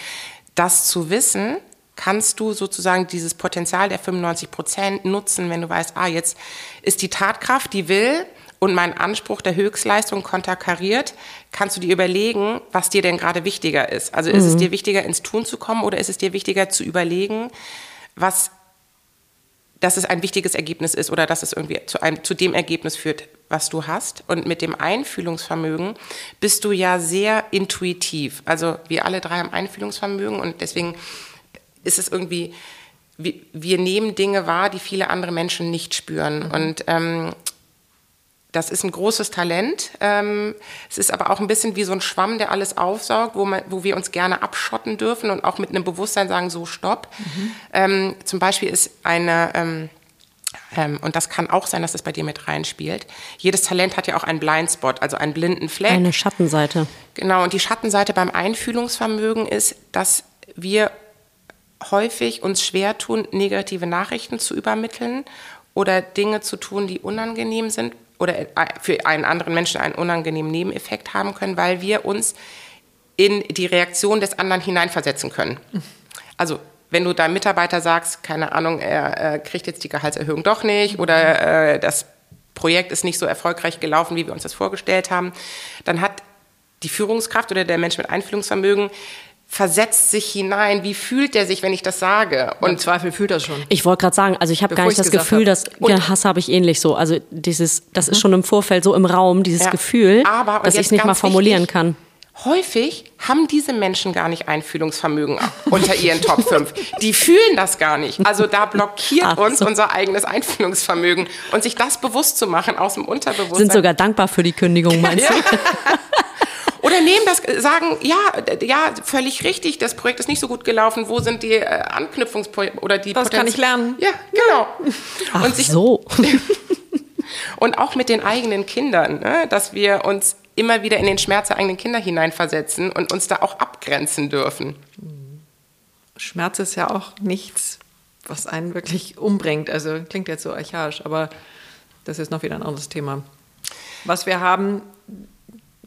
das zu wissen, kannst du sozusagen dieses Potenzial der 95 Prozent nutzen, wenn du weißt, ah, jetzt ist die Tatkraft, die will, und mein Anspruch der Höchstleistung konterkariert, kannst du dir überlegen, was dir denn gerade wichtiger ist. Also ist es mhm. dir wichtiger, ins Tun zu kommen oder ist es dir wichtiger zu überlegen, was dass es ein wichtiges Ergebnis ist oder dass es irgendwie zu, einem, zu dem Ergebnis führt, was du hast. Und mit dem Einfühlungsvermögen bist du ja sehr intuitiv. Also wir alle drei haben Einfühlungsvermögen und deswegen ist es irgendwie, wir, wir nehmen Dinge wahr, die viele andere Menschen nicht spüren. Mhm. Und ähm, das ist ein großes Talent. Ähm, es ist aber auch ein bisschen wie so ein Schwamm, der alles aufsaugt, wo, man, wo wir uns gerne abschotten dürfen und auch mit einem Bewusstsein sagen, so stopp. Mhm. Ähm, zum Beispiel ist eine, ähm, ähm, und das kann auch sein, dass das bei dir mit reinspielt. Jedes Talent hat ja auch einen Blindspot, also einen blinden Fleck. Eine Schattenseite. Genau, und die Schattenseite beim Einfühlungsvermögen ist, dass wir häufig uns schwer tun, negative Nachrichten zu übermitteln oder Dinge zu tun, die unangenehm sind, oder für einen anderen Menschen einen unangenehmen Nebeneffekt haben können, weil wir uns in die Reaktion des anderen hineinversetzen können. Also wenn du deinem Mitarbeiter sagst, keine Ahnung, er, er kriegt jetzt die Gehaltserhöhung doch nicht oder äh, das Projekt ist nicht so erfolgreich gelaufen, wie wir uns das vorgestellt haben, dann hat die Führungskraft oder der Mensch mit Einfühlungsvermögen versetzt sich hinein. Wie fühlt er sich, wenn ich das sage? Und Im Zweifel fühlt er schon. Ich wollte gerade sagen, also ich habe gar nicht das Gefühl, dass ja, Hass habe ich ähnlich so. Also dieses, das mhm. ist schon im Vorfeld so im Raum, dieses ja. Gefühl, Aber, dass ich es nicht mal formulieren wichtig, kann. Häufig haben diese Menschen gar nicht Einfühlungsvermögen unter ihren Top 5. Die fühlen das gar nicht. Also da blockiert Ach, uns so. unser eigenes Einfühlungsvermögen. Und sich das bewusst zu machen aus dem Unterbewusstsein. Sind sogar dankbar für die Kündigung, meinst du? Oder nehmen das, sagen, ja, ja, völlig richtig, das Projekt ist nicht so gut gelaufen, wo sind die äh, Anknüpfungsprojekte oder die Was Potenz kann ich lernen? Ja, genau. Ach und sich, so. und auch mit den eigenen Kindern, ne, dass wir uns immer wieder in den Schmerz der eigenen Kinder hineinversetzen und uns da auch abgrenzen dürfen. Schmerz ist ja auch nichts, was einen wirklich umbringt. Also klingt jetzt so archaisch, aber das ist noch wieder ein anderes Thema. Was wir haben,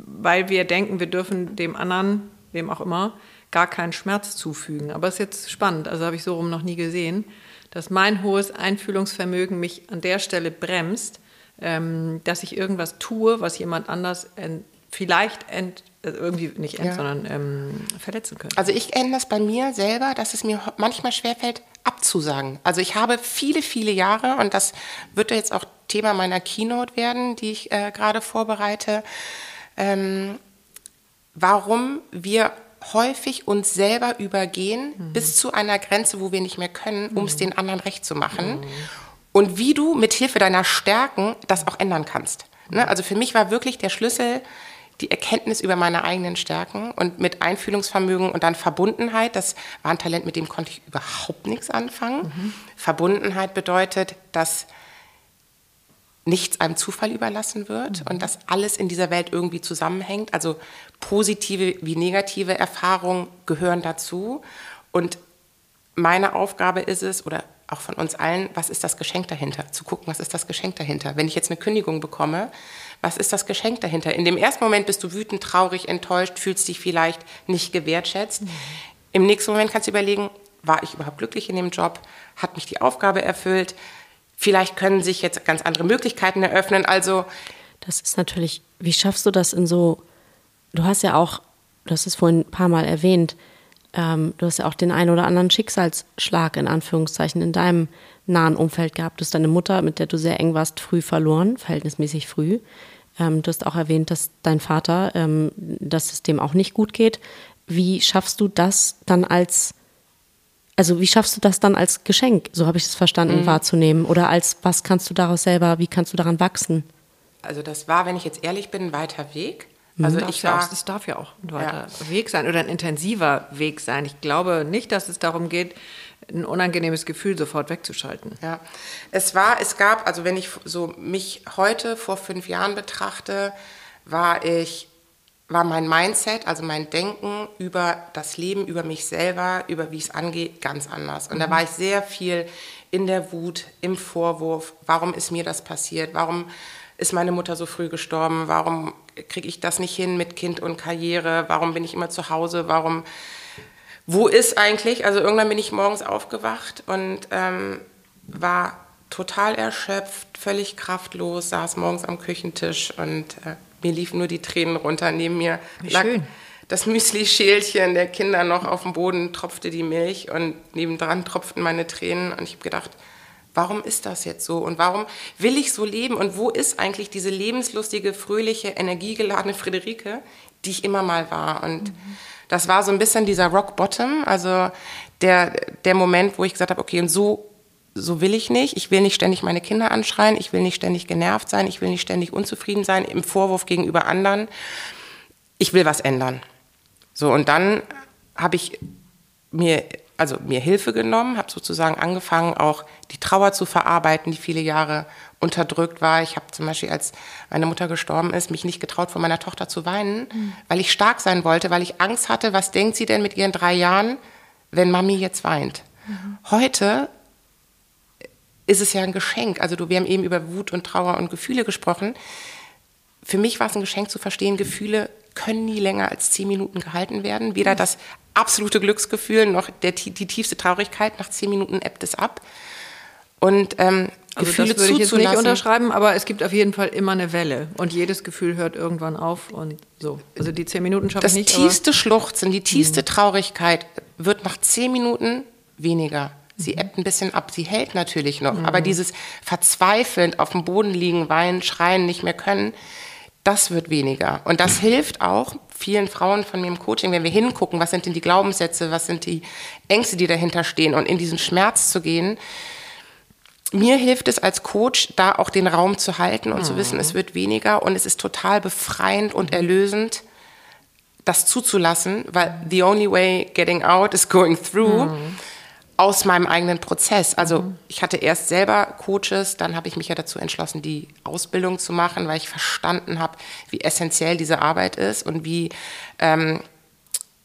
weil wir denken, wir dürfen dem anderen, wem auch immer, gar keinen Schmerz zufügen. Aber es ist jetzt spannend, also habe ich so rum noch nie gesehen, dass mein hohes Einfühlungsvermögen mich an der Stelle bremst, ähm, dass ich irgendwas tue, was jemand anders ent, vielleicht ent, also irgendwie nicht end, ja. sondern ähm, verletzen könnte. Also ich kenne das bei mir selber, dass es mir manchmal schwerfällt, abzusagen. Also ich habe viele, viele Jahre, und das wird jetzt auch Thema meiner Keynote werden, die ich äh, gerade vorbereite, ähm, warum wir häufig uns selber übergehen mhm. bis zu einer Grenze, wo wir nicht mehr können, um es mhm. den anderen recht zu machen. Mhm. Und wie du mit Hilfe deiner Stärken das auch ändern kannst. Ne? Also für mich war wirklich der Schlüssel, die Erkenntnis über meine eigenen Stärken und mit Einfühlungsvermögen und dann Verbundenheit. Das war ein Talent, mit dem konnte ich überhaupt nichts anfangen. Mhm. Verbundenheit bedeutet, dass nichts einem Zufall überlassen wird mhm. und dass alles in dieser Welt irgendwie zusammenhängt. Also positive wie negative Erfahrungen gehören dazu. Und meine Aufgabe ist es, oder auch von uns allen, was ist das Geschenk dahinter? Zu gucken, was ist das Geschenk dahinter? Wenn ich jetzt eine Kündigung bekomme, was ist das Geschenk dahinter? In dem ersten Moment bist du wütend, traurig, enttäuscht, fühlst dich vielleicht nicht gewertschätzt. Mhm. Im nächsten Moment kannst du überlegen, war ich überhaupt glücklich in dem Job? Hat mich die Aufgabe erfüllt? Vielleicht können sich jetzt ganz andere Möglichkeiten eröffnen. Also das ist natürlich, wie schaffst du das in so, du hast ja auch, du hast es vorhin ein paar Mal erwähnt, ähm, du hast ja auch den einen oder anderen Schicksalsschlag in Anführungszeichen in deinem nahen Umfeld gehabt. Du hast deine Mutter, mit der du sehr eng warst, früh verloren, verhältnismäßig früh. Ähm, du hast auch erwähnt, dass dein Vater, ähm, dass es dem auch nicht gut geht. Wie schaffst du das dann als, also wie schaffst du das dann als Geschenk, so habe ich es verstanden, mhm. wahrzunehmen? Oder als, was kannst du daraus selber, wie kannst du daran wachsen? Also das war, wenn ich jetzt ehrlich bin, ein weiter Weg. Mhm. Also ich war, auch, das darf ja auch ein weiter ja. Weg sein oder ein intensiver Weg sein. Ich glaube nicht, dass es darum geht, ein unangenehmes Gefühl sofort wegzuschalten. Ja, es war, es gab, also wenn ich so mich heute vor fünf Jahren betrachte, war ich, war mein Mindset, also mein Denken über das Leben, über mich selber, über wie es angeht, ganz anders. Und mhm. da war ich sehr viel in der Wut, im Vorwurf, warum ist mir das passiert, warum ist meine Mutter so früh gestorben, warum kriege ich das nicht hin mit Kind und Karriere, warum bin ich immer zu Hause, warum, wo ist eigentlich, also irgendwann bin ich morgens aufgewacht und ähm, war total erschöpft, völlig kraftlos, saß morgens am Küchentisch und äh, mir liefen nur die Tränen runter. Neben mir Wie lag schön. das Müsli-Schälchen der Kinder noch auf dem Boden, tropfte die Milch und nebendran tropften meine Tränen und ich habe gedacht, warum ist das jetzt so und warum will ich so leben und wo ist eigentlich diese lebenslustige, fröhliche, energiegeladene Friederike, die ich immer mal war und mhm. das war so ein bisschen dieser Rock Bottom, also der, der Moment, wo ich gesagt habe, okay, und so so will ich nicht. Ich will nicht ständig meine Kinder anschreien. Ich will nicht ständig genervt sein. Ich will nicht ständig unzufrieden sein im Vorwurf gegenüber anderen. Ich will was ändern. So, und dann habe ich mir also mir Hilfe genommen, habe sozusagen angefangen, auch die Trauer zu verarbeiten, die viele Jahre unterdrückt war. Ich habe zum Beispiel, als meine Mutter gestorben ist, mich nicht getraut, vor meiner Tochter zu weinen, mhm. weil ich stark sein wollte, weil ich Angst hatte, was denkt sie denn mit ihren drei Jahren, wenn Mami jetzt weint. Mhm. Heute ist es ja ein Geschenk. Also du, wir haben eben über Wut und Trauer und Gefühle gesprochen. Für mich war es ein Geschenk zu verstehen, Gefühle können nie länger als zehn Minuten gehalten werden. Weder mhm. das absolute Glücksgefühl noch der, die tiefste Traurigkeit. Nach zehn Minuten ebbt es ab. Und ähm, also Gefühle das würde ich jetzt nicht unterschreiben, aber es gibt auf jeden Fall immer eine Welle und jedes Gefühl hört irgendwann auf und so. Also die zehn Minuten schaffe ich nicht. Das tiefste Schluchzen, die tiefste mhm. Traurigkeit wird nach zehn Minuten weniger. Sie mhm. ebbt ein bisschen ab, sie hält natürlich noch, mhm. aber dieses verzweifelnd auf dem Boden liegen, weinen, schreien, nicht mehr können, das wird weniger. Und das hilft auch vielen Frauen von mir im Coaching, wenn wir hingucken, was sind denn die Glaubenssätze, was sind die Ängste, die dahinter stehen und in diesen Schmerz zu gehen. Mir hilft es als Coach, da auch den Raum zu halten und mhm. zu wissen, es wird weniger und es ist total befreiend und erlösend, das zuzulassen, weil the only way getting out is going through. Mhm aus meinem eigenen Prozess. Also mhm. ich hatte erst selber Coaches, dann habe ich mich ja dazu entschlossen, die Ausbildung zu machen, weil ich verstanden habe, wie essentiell diese Arbeit ist und wie, ähm,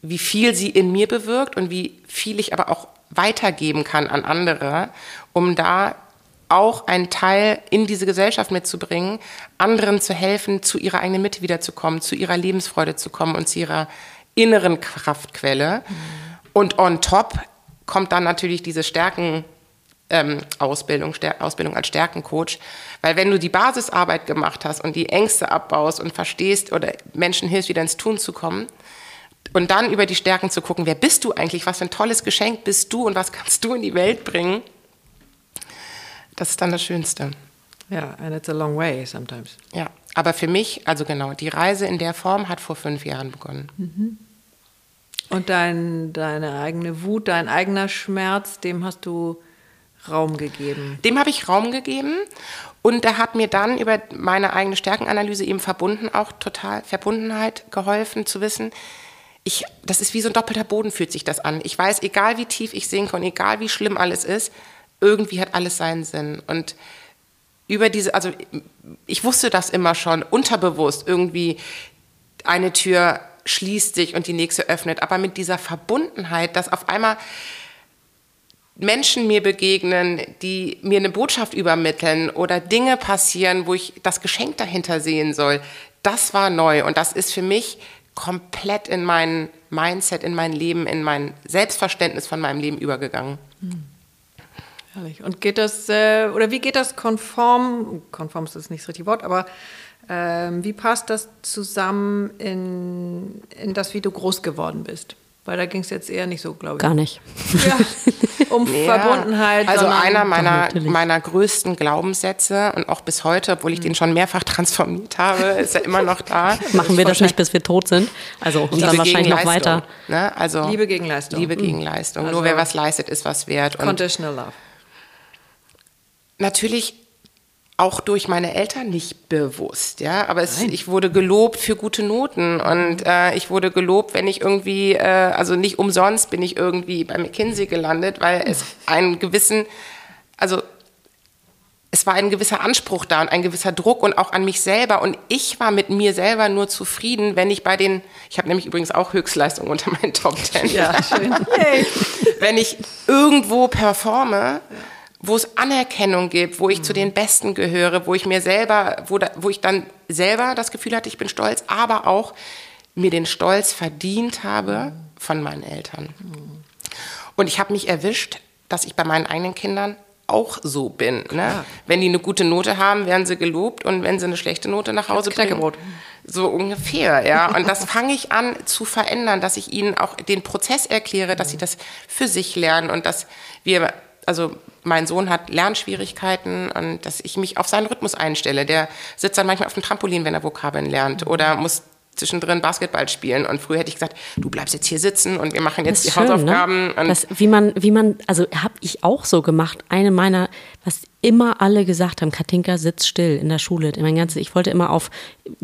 wie viel sie in mir bewirkt und wie viel ich aber auch weitergeben kann an andere, um da auch einen Teil in diese Gesellschaft mitzubringen, anderen zu helfen, zu ihrer eigenen Mitte wiederzukommen, zu ihrer Lebensfreude zu kommen und zu ihrer inneren Kraftquelle. Mhm. Und on top kommt dann natürlich diese Stärken. Ähm, Ausbildung, Ausbildung als Stärkencoach. Weil wenn du die Basisarbeit gemacht hast und die Ängste abbaust und verstehst oder Menschen hilfst, wieder ins Tun zu kommen und dann über die Stärken zu gucken, wer bist du eigentlich, was für ein tolles Geschenk bist du und was kannst du in die Welt bringen, das ist dann das Schönste. Ja, and it's a long way sometimes. Ja, aber für mich, also genau, die Reise in der Form hat vor fünf Jahren begonnen. Mhm. Und dein, deine eigene Wut, dein eigener Schmerz, dem hast du Raum gegeben. Dem habe ich Raum gegeben und der hat mir dann über meine eigene Stärkenanalyse eben verbunden, auch total Verbundenheit geholfen zu wissen. Ich, das ist wie so ein doppelter Boden fühlt sich das an. Ich weiß, egal wie tief ich sinke und egal wie schlimm alles ist, irgendwie hat alles seinen Sinn. Und über diese, also ich wusste das immer schon, unterbewusst irgendwie eine Tür schließt sich und die nächste öffnet, aber mit dieser Verbundenheit, dass auf einmal Menschen mir begegnen, die mir eine Botschaft übermitteln oder Dinge passieren, wo ich das Geschenk dahinter sehen soll, das war neu und das ist für mich komplett in mein Mindset, in mein Leben, in mein Selbstverständnis von meinem Leben übergegangen. Mhm. Herrlich. Und geht das, äh, oder wie geht das konform, konform ist das nicht das richtige Wort, aber ähm, wie passt das zusammen in, in das, wie du groß geworden bist? Weil da ging es jetzt eher nicht so, glaube ich. Gar nicht. Ja, um ja. Verbundenheit. Also einer meiner, meiner größten Glaubenssätze und auch bis heute, obwohl ich den schon mehrfach transformiert habe, ist er immer noch da. Machen wir das nicht, bis wir tot sind? Also Liebe dann wahrscheinlich noch weiter. Ne? Also, Liebe gegen Leistung. Liebe gegen mhm. Leistung. Also Nur wer was leistet, ist was wert. Conditional Love. Natürlich auch durch meine Eltern nicht bewusst, ja. Aber es, ich wurde gelobt für gute Noten und äh, ich wurde gelobt, wenn ich irgendwie, äh, also nicht umsonst bin ich irgendwie bei McKinsey gelandet, weil es einen gewissen, also es war ein gewisser Anspruch da und ein gewisser Druck und auch an mich selber. Und ich war mit mir selber nur zufrieden, wenn ich bei den, ich habe nämlich übrigens auch Höchstleistung unter meinen Top Ten. Ja, schön. wenn ich irgendwo performe. Ja wo es Anerkennung gibt, wo ich mhm. zu den Besten gehöre, wo ich mir selber, wo, da, wo ich dann selber das Gefühl hatte, ich bin stolz, aber auch mir den Stolz verdient habe mhm. von meinen Eltern. Mhm. Und ich habe mich erwischt, dass ich bei meinen eigenen Kindern auch so bin. Ne? Wenn die eine gute Note haben, werden sie gelobt und wenn sie eine schlechte Note nach Hause bringen, so ungefähr, ja. Und das fange ich an zu verändern, dass ich ihnen auch den Prozess erkläre, dass sie das für sich lernen und dass wir also mein Sohn hat Lernschwierigkeiten und dass ich mich auf seinen Rhythmus einstelle. Der sitzt dann manchmal auf dem Trampolin, wenn er Vokabeln lernt oder muss zwischendrin Basketball spielen und früher hätte ich gesagt, du bleibst jetzt hier sitzen und wir machen jetzt die schön, ne? Hausaufgaben. Ne? Das, wie man, wie man, also habe ich auch so gemacht. Eine meiner, was immer alle gesagt haben, Katinka sitzt still in der Schule. Mein ganzes, ich wollte immer auf,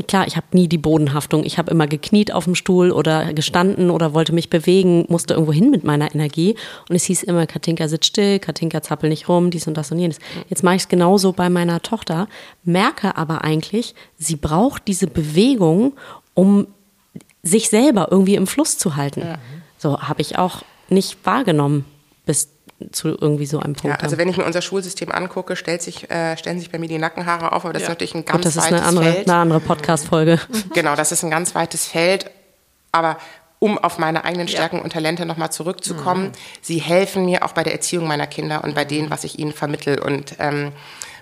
klar, ich habe nie die Bodenhaftung. Ich habe immer gekniet auf dem Stuhl oder gestanden oder wollte mich bewegen, musste irgendwo hin mit meiner Energie. Und es hieß immer, Katinka sitzt still, Katinka zappel nicht rum, dies und das und jenes. Jetzt mache ich es genauso bei meiner Tochter, merke aber eigentlich, sie braucht diese Bewegung, um sich selber irgendwie im Fluss zu halten. Ja. So habe ich auch nicht wahrgenommen bis zu irgendwie so einem Punkt. Ja, also wenn ich mir unser Schulsystem angucke, stellt sich, äh, stellen sich bei mir die Nackenhaare auf, aber das ja. ist natürlich ein ganz Gut, das weites ist eine andere, Feld. eine andere Podcast-Folge. Genau, das ist ein ganz weites Feld. Aber um auf meine eigenen Stärken ja. und Talente nochmal zurückzukommen, mhm. sie helfen mir auch bei der Erziehung meiner Kinder und bei dem, was ich ihnen vermittel. Und ähm,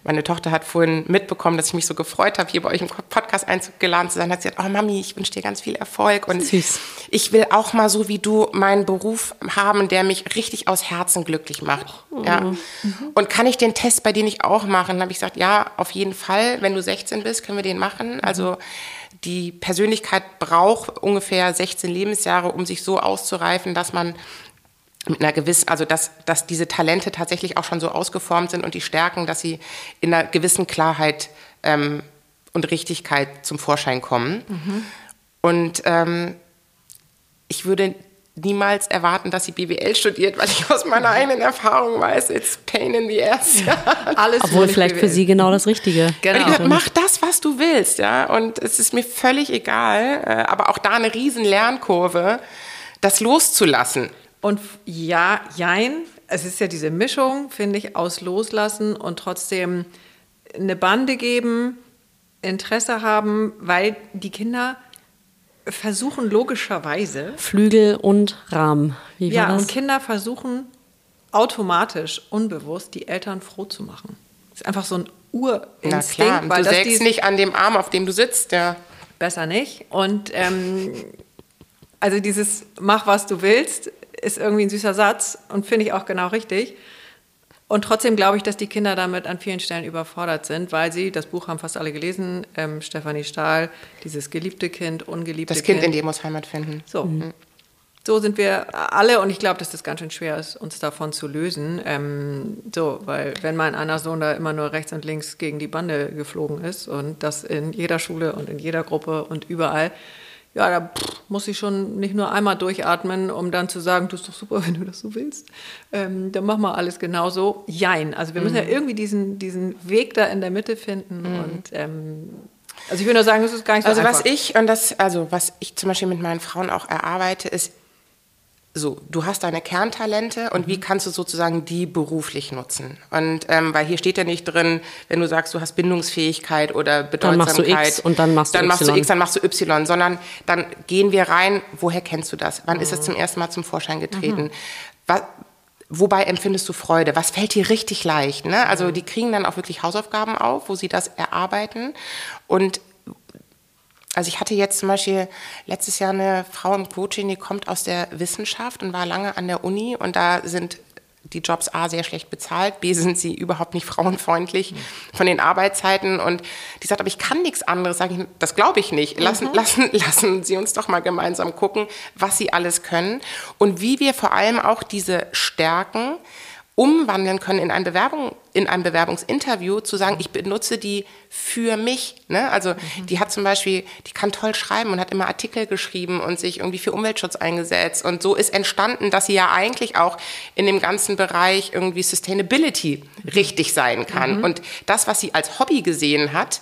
meine Tochter hat vorhin mitbekommen, dass ich mich so gefreut habe, hier bei euch im Podcast eingeladen zu sein. Hat sie gesagt, oh Mami, ich wünsche dir ganz viel Erfolg und Süß. ich will auch mal so wie du meinen Beruf haben, der mich richtig aus Herzen glücklich macht. Oh. Ja. Mhm. Und kann ich den Test bei dir nicht auch machen? Dann habe ich gesagt, ja, auf jeden Fall. Wenn du 16 bist, können wir den machen. Also die Persönlichkeit braucht ungefähr 16 Lebensjahre, um sich so auszureifen, dass man mit einer gewissen, also dass, dass diese Talente tatsächlich auch schon so ausgeformt sind und die Stärken, dass sie in einer gewissen Klarheit ähm, und Richtigkeit zum Vorschein kommen. Mhm. Und ähm, ich würde niemals erwarten, dass sie BWL studiert, weil ich aus meiner eigenen Erfahrung weiß, it's pain in the ass. Ja. Alles Obwohl vielleicht BWL. für sie genau das Richtige. Genau. Gesagt, mach das, was du willst, ja. Und es ist mir völlig egal, äh, aber auch da eine riesen Lernkurve, das loszulassen. Und ja, jein. Es ist ja diese Mischung, finde ich, aus Loslassen und trotzdem eine Bande geben, Interesse haben, weil die Kinder versuchen logischerweise. Flügel und Rahmen. Wie war ja, das? und Kinder versuchen automatisch, unbewusst, die Eltern froh zu machen. Das ist einfach so ein Urinstinkt. Na klar, weil du sägst nicht an dem Arm, auf dem du sitzt, ja. Besser nicht. Und ähm, also dieses Mach, was du willst, ist irgendwie ein süßer Satz und finde ich auch genau richtig. Und trotzdem glaube ich, dass die Kinder damit an vielen Stellen überfordert sind, weil sie, das Buch haben fast alle gelesen, ähm, Stefanie Stahl, dieses geliebte Kind, ungeliebte Kind. Das Kind, in dem muss Heimat finden. So. Mhm. so sind wir alle und ich glaube, dass das ganz schön schwer ist, uns davon zu lösen. Ähm, so, weil wenn mein einer Sohn da immer nur rechts und links gegen die Bande geflogen ist und das in jeder Schule und in jeder Gruppe und überall, ja, da muss ich schon nicht nur einmal durchatmen, um dann zu sagen, du ist doch super, wenn du das so willst. Ähm, dann mach mal alles genauso. Jein. Also wir müssen mhm. ja irgendwie diesen, diesen Weg da in der Mitte finden mhm. und ähm, also ich will nur sagen, es ist gar nicht so also einfach. was ich und das also was ich zum Beispiel mit meinen Frauen auch erarbeite, ist so, du hast deine Kerntalente und mhm. wie kannst du sozusagen die beruflich nutzen? Und ähm, weil hier steht ja nicht drin, wenn du sagst, du hast Bindungsfähigkeit oder Bedeutsamkeit, dann machst du X und dann machst du dann Y. machst du X, dann machst du Y, sondern dann gehen wir rein, woher kennst du das? Wann mhm. ist es zum ersten Mal zum Vorschein getreten? Mhm. Was, wobei empfindest du Freude? Was fällt dir richtig leicht? Ne? Also mhm. die kriegen dann auch wirklich Hausaufgaben auf, wo sie das erarbeiten und also ich hatte jetzt zum Beispiel letztes Jahr eine Frau im Coaching, die kommt aus der Wissenschaft und war lange an der Uni und da sind die Jobs A sehr schlecht bezahlt, B sind sie überhaupt nicht frauenfreundlich von den Arbeitszeiten und die sagt, aber ich kann nichts anderes, sage ich, das glaube ich nicht. Lassen, mhm. lassen, lassen Sie uns doch mal gemeinsam gucken, was Sie alles können und wie wir vor allem auch diese Stärken umwandeln können in ein, Bewerbung, in ein Bewerbungsinterview, zu sagen, ich benutze die für mich. Ne? Also mhm. die hat zum Beispiel, die kann toll schreiben und hat immer Artikel geschrieben und sich irgendwie für Umweltschutz eingesetzt. Und so ist entstanden, dass sie ja eigentlich auch in dem ganzen Bereich irgendwie Sustainability richtig sein kann. Mhm. Und das, was sie als Hobby gesehen hat,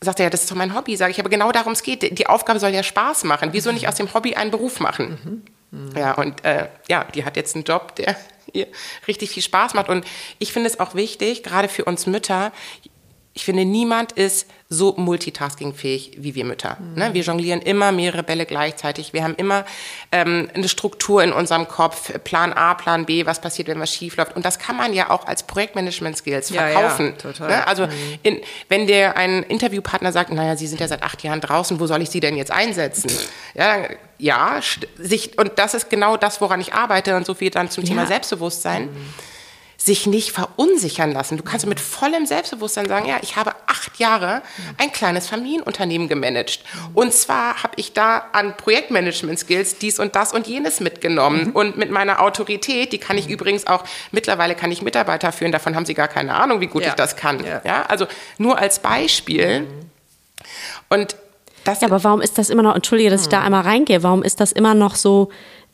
sagt er, ja, das ist doch mein Hobby. Sage ich, aber genau darum es geht. Die Aufgabe soll ja Spaß machen. Wieso nicht aus dem Hobby einen Beruf machen? Mhm. Mhm. Ja, und äh, ja, die hat jetzt einen Job, der richtig viel Spaß macht. Und ich finde es auch wichtig, gerade für uns Mütter, ich finde, niemand ist so multitaskingfähig wie wir Mütter. Mhm. Ne? Wir jonglieren immer mehrere Bälle gleichzeitig. Wir haben immer ähm, eine Struktur in unserem Kopf, Plan A, Plan B, was passiert, wenn was schief läuft. Und das kann man ja auch als Projektmanagement-Skills verkaufen. Ja, ja, ne? Also mhm. in, wenn dir ein Interviewpartner sagt, naja, Sie sind ja seit acht Jahren draußen, wo soll ich Sie denn jetzt einsetzen? ja, ja, sich, und das ist genau das, woran ich arbeite und so viel dann zum ja. Thema Selbstbewusstsein. Mhm sich nicht verunsichern lassen. Du kannst mit vollem Selbstbewusstsein sagen, ja, ich habe acht Jahre ein kleines Familienunternehmen gemanagt. Und zwar habe ich da an Projektmanagement-Skills dies und das und jenes mitgenommen. Mhm. Und mit meiner Autorität, die kann ich mhm. übrigens auch, mittlerweile kann ich Mitarbeiter führen, davon haben sie gar keine Ahnung, wie gut ja. ich das kann. Ja. ja. also nur als Beispiel. Mhm. Und das ja, aber warum ist das immer noch, entschuldige, dass ich da einmal reingehe, warum ist das immer noch so,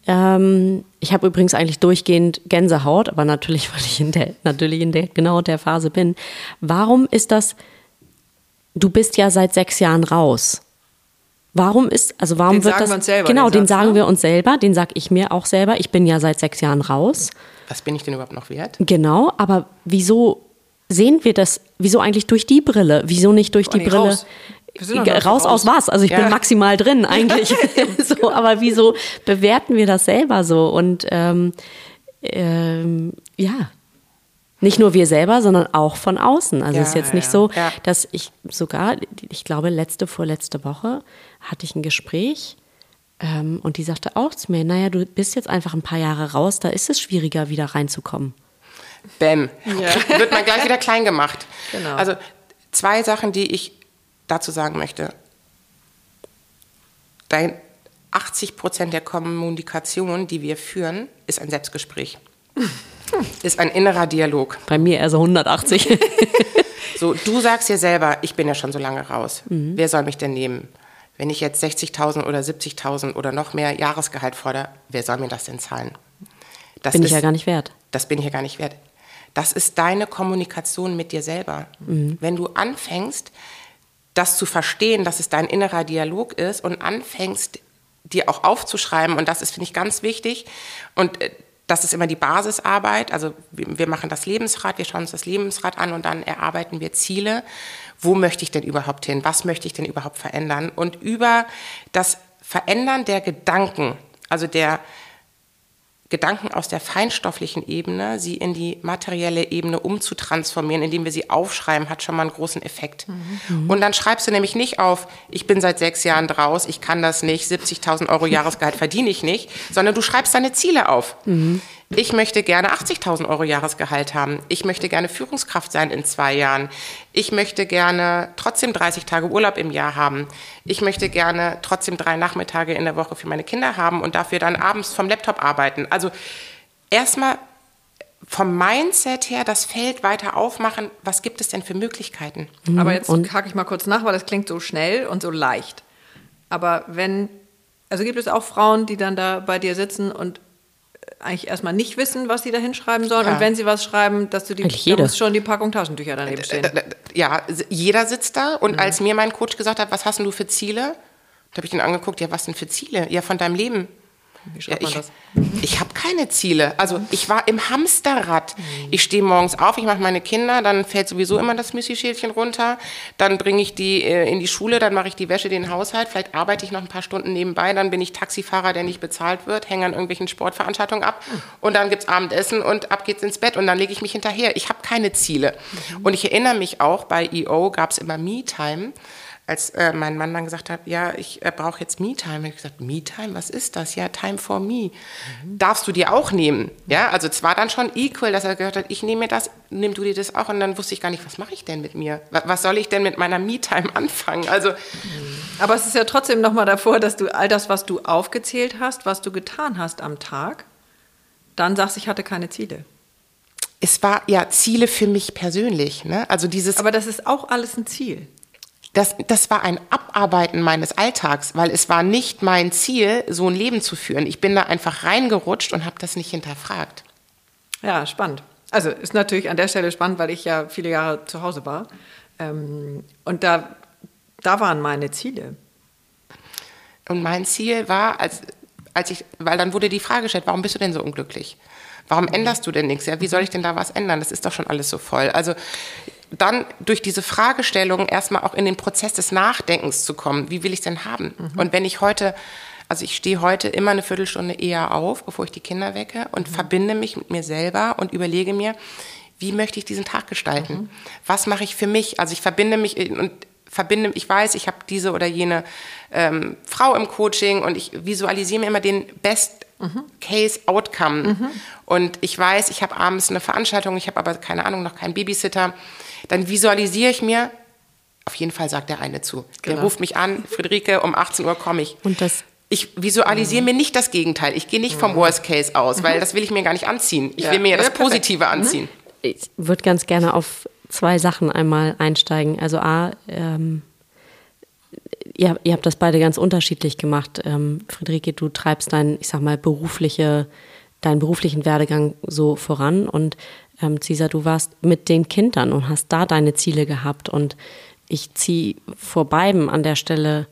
ähm, ich habe übrigens eigentlich durchgehend Gänsehaut, aber natürlich, weil ich in der, natürlich in der genau der Phase bin. Warum ist das? Du bist ja seit sechs Jahren raus. Warum ist, also warum den wird sagen das? Wir uns selber, genau, den, den sagen ne? wir uns selber, den sag ich mir auch selber. Ich bin ja seit sechs Jahren raus. Was bin ich denn überhaupt noch wert? Genau, aber wieso sehen wir das? Wieso eigentlich durch die Brille? Wieso nicht durch die Brille? Raus. Raus, aus was? Also ich ja. bin maximal drin eigentlich. so, aber wieso bewerten wir das selber so? Und ähm, ähm, ja, nicht nur wir selber, sondern auch von außen. Also es ist jetzt nicht ja. so, dass ich sogar, ich glaube, letzte, vorletzte Woche hatte ich ein Gespräch ähm, und die sagte auch zu mir, naja, du bist jetzt einfach ein paar Jahre raus, da ist es schwieriger, wieder reinzukommen. Bäm. Ja. Wird man gleich wieder klein gemacht. Genau. Also zwei Sachen, die ich dazu sagen möchte. Dein 80 Prozent der Kommunikation, die wir führen, ist ein Selbstgespräch. ist ein innerer Dialog. Bei mir eher so 180. so, du sagst dir selber, ich bin ja schon so lange raus. Mhm. Wer soll mich denn nehmen? Wenn ich jetzt 60.000 oder 70.000 oder noch mehr Jahresgehalt fordere, wer soll mir das denn zahlen? Das bin ist, ich ja gar nicht wert. Das bin ich ja gar nicht wert. Das ist deine Kommunikation mit dir selber. Mhm. Wenn du anfängst, das zu verstehen, dass es dein innerer Dialog ist und anfängst, dir auch aufzuschreiben, und das ist, finde ich, ganz wichtig. Und äh, das ist immer die Basisarbeit. Also wir machen das Lebensrad, wir schauen uns das Lebensrad an und dann erarbeiten wir Ziele. Wo möchte ich denn überhaupt hin? Was möchte ich denn überhaupt verändern? Und über das Verändern der Gedanken, also der Gedanken aus der feinstofflichen Ebene, sie in die materielle Ebene umzutransformieren, indem wir sie aufschreiben, hat schon mal einen großen Effekt. Mhm. Und dann schreibst du nämlich nicht auf, ich bin seit sechs Jahren draus, ich kann das nicht, 70.000 Euro Jahresgehalt verdiene ich nicht, sondern du schreibst deine Ziele auf. Mhm. Ich möchte gerne 80.000 Euro Jahresgehalt haben. Ich möchte gerne Führungskraft sein in zwei Jahren. Ich möchte gerne trotzdem 30 Tage Urlaub im Jahr haben. Ich möchte gerne trotzdem drei Nachmittage in der Woche für meine Kinder haben und dafür dann abends vom Laptop arbeiten. Also erstmal vom Mindset her das Feld weiter aufmachen, was gibt es denn für Möglichkeiten? Aber jetzt hake ich mal kurz nach, weil das klingt so schnell und so leicht. Aber wenn, also gibt es auch Frauen, die dann da bei dir sitzen und eigentlich erstmal nicht wissen, was sie da hinschreiben sollen. Ja. Und wenn sie was schreiben, dass du die, Eigentlich da jede. muss schon die Packung Taschentücher daneben stehen. Ja, jeder sitzt da und als mir mein Coach gesagt hat, was hast denn du für Ziele? Da habe ich ihn angeguckt, ja, was denn für Ziele? Ja, von deinem Leben. Wie Ja, schreibt man ich das? ich habe keine Ziele. Also ich war im Hamsterrad. Ich stehe morgens auf, ich mache meine Kinder, dann fällt sowieso immer das Müsli-Schälchen runter. Dann bringe ich die äh, in die Schule, dann mache ich die Wäsche, den Haushalt. Vielleicht arbeite ich noch ein paar Stunden nebenbei. Dann bin ich Taxifahrer, der nicht bezahlt wird, hänge an irgendwelchen Sportveranstaltungen ab. Und dann gibt's Abendessen und ab geht's ins Bett. Und dann lege ich mich hinterher. Ich habe keine Ziele. Und ich erinnere mich auch, bei EO gab's immer Me-Time als äh, mein Mann dann gesagt hat, ja, ich äh, brauche jetzt Me-Time, habe ich gesagt, Me-Time, was ist das? Ja, Time for Me. Darfst du dir auch nehmen? Ja, also es war dann schon equal, dass er gesagt hat, ich nehme mir das, nimm du dir das auch. Und dann wusste ich gar nicht, was mache ich denn mit mir? Wa- Was soll ich denn mit meiner Me-Time anfangen? Also Aber es ist ja trotzdem nochmal davor, dass du all das, was du aufgezählt hast, was du getan hast am Tag, dann sagst, ich hatte keine Ziele. es war ja Ziele für mich persönlich. Ne? Also dieses Aber das ist auch alles ein Ziel. Das, das war ein Abarbeiten meines Alltags, weil es war nicht mein Ziel, so ein Leben zu führen. Ich bin da einfach reingerutscht und habe das nicht hinterfragt. Ja, spannend. Also ist natürlich an der Stelle spannend, weil ich ja viele Jahre zu Hause war. Ähm, und da, da waren meine Ziele. Und mein Ziel war, als, als ich, weil dann wurde die Frage gestellt, warum bist du denn so unglücklich? Warum änderst du denn nichts? Ja, wie soll ich denn da was ändern? Das ist doch schon alles so voll. Also dann durch diese Fragestellung erstmal auch in den Prozess des Nachdenkens zu kommen. Wie will ich es denn haben? Und wenn ich heute, also ich stehe heute immer eine Viertelstunde eher auf, bevor ich die Kinder wecke und verbinde mich mit mir selber und überlege mir, wie möchte ich diesen Tag gestalten? Was mache ich für mich? Also ich verbinde mich und verbinde, ich weiß, ich habe diese oder jene ähm, Frau im Coaching und ich visualisiere mir immer den Best Case Outcome. Und ich weiß, ich habe abends eine Veranstaltung, ich habe aber keine Ahnung, noch keinen Babysitter. Dann visualisiere ich mir, auf jeden Fall sagt der eine zu. Der Genau. ruft mich an, Friederike, um 18 Uhr komme ich. Und das- ich visualisiere mir nicht das Gegenteil. Ich gehe nicht vom Worst Case aus, weil das will ich mir gar nicht anziehen. Ich Ja. will mir ja das. Positive anziehen. Ich würde ganz gerne auf zwei Sachen einmal einsteigen. Also A, ähm, ihr, ihr habt das beide ganz unterschiedlich gemacht. Ähm, Friederike, du treibst deinen, ich sag mal, berufliche, deinen beruflichen Werdegang so voran und ähm, Cesar, du warst mit den Kindern und hast da deine Ziele gehabt und ich ziehe vor beiden an der Stelle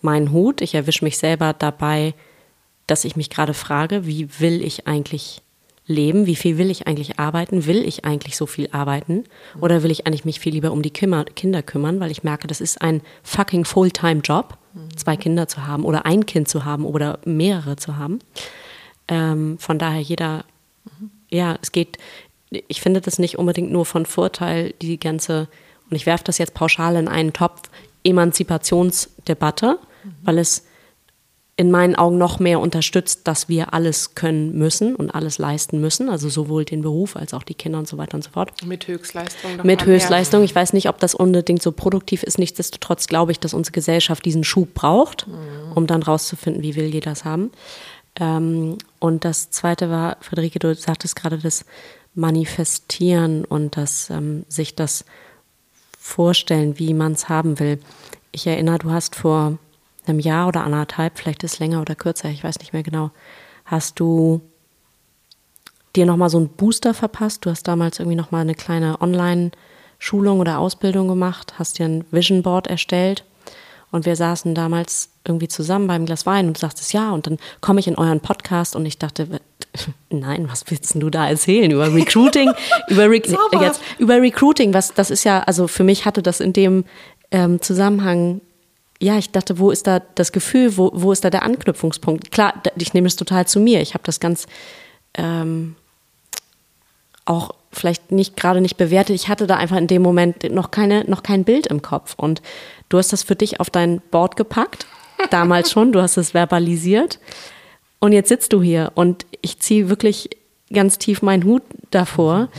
meinen Hut. Ich erwische mich selber dabei, dass ich mich gerade frage, wie will ich eigentlich leben? Wie viel will ich eigentlich arbeiten? Will ich eigentlich so viel arbeiten? Oder will ich eigentlich mich viel lieber um die Kinder kümmern? Weil ich merke, das ist ein fucking Fulltime-Job, zwei Kinder zu haben oder ein Kind zu haben oder mehrere zu haben. Ähm, von daher jeder, ja, es geht, ich finde das nicht unbedingt nur von Vorteil, die ganze, und ich werfe das jetzt pauschal in einen Topf, Emanzipationsdebatte, weil es in meinen Augen noch mehr unterstützt, dass wir alles können müssen und alles leisten müssen, also sowohl den Beruf als auch die Kinder und so weiter und so fort. Mit Höchstleistung. Mit mal mehr. Höchstleistung. Ich weiß nicht, ob das unbedingt so produktiv ist. Nichtsdestotrotz glaube ich, dass unsere Gesellschaft diesen Schub braucht, um dann rauszufinden, wie will jeder das haben. Ähm, und das Zweite war, Friederike, du sagtest gerade das Manifestieren und das ähm, sich das vorstellen, wie man es haben will. Ich erinnere, du hast vor einem Jahr oder anderthalb, vielleicht ist es länger oder kürzer, ich weiß nicht mehr genau, hast du dir nochmal so einen Booster verpasst. Du hast damals irgendwie nochmal eine kleine Online-Schulung oder Ausbildung gemacht, hast dir ein Vision Board erstellt und wir saßen damals irgendwie zusammen beim Glas Wein und du sagtest ja und dann komme ich in euren Podcast und ich dachte, nein, was willst du da erzählen über Recruiting, über, Re jetzt, über Recruiting, was das ist ja, also für mich hatte das in dem ähm, Zusammenhang ja, ich dachte, wo ist da das Gefühl, wo, wo ist da der Anknüpfungspunkt? Klar, ich nehme es total zu mir. Ich habe das ganz ähm, auch vielleicht nicht gerade nicht bewertet. Ich hatte da einfach in dem Moment noch keine, noch kein Bild im Kopf. Und du hast das für dich auf dein Board gepackt, damals schon. Du hast es verbalisiert. Und jetzt sitzt du hier und ich ziehe wirklich ganz tief meinen Hut davor,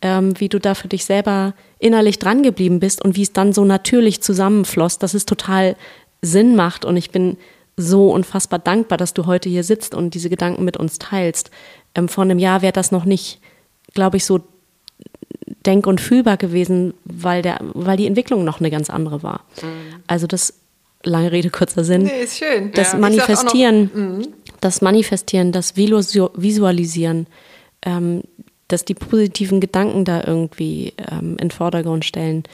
ähm, wie du da für dich selber innerlich dran geblieben bist und wie es dann so natürlich zusammenfloss, dass es total Sinn macht. Und ich bin so unfassbar dankbar, dass du heute hier sitzt und diese Gedanken mit uns teilst. Ähm, vor einem Jahr wäre das noch nicht, glaube ich, so denk- und fühlbar gewesen, weil, der, weil die Entwicklung noch eine ganz andere war. Mhm. Also das, lange Rede, kurzer Sinn. Nee, ist schön. Das ja. Manifestieren, noch, mhm. das Manifestieren, das Visualisieren, ähm, dass die positiven Gedanken da irgendwie ähm, in Vordergrund stellen,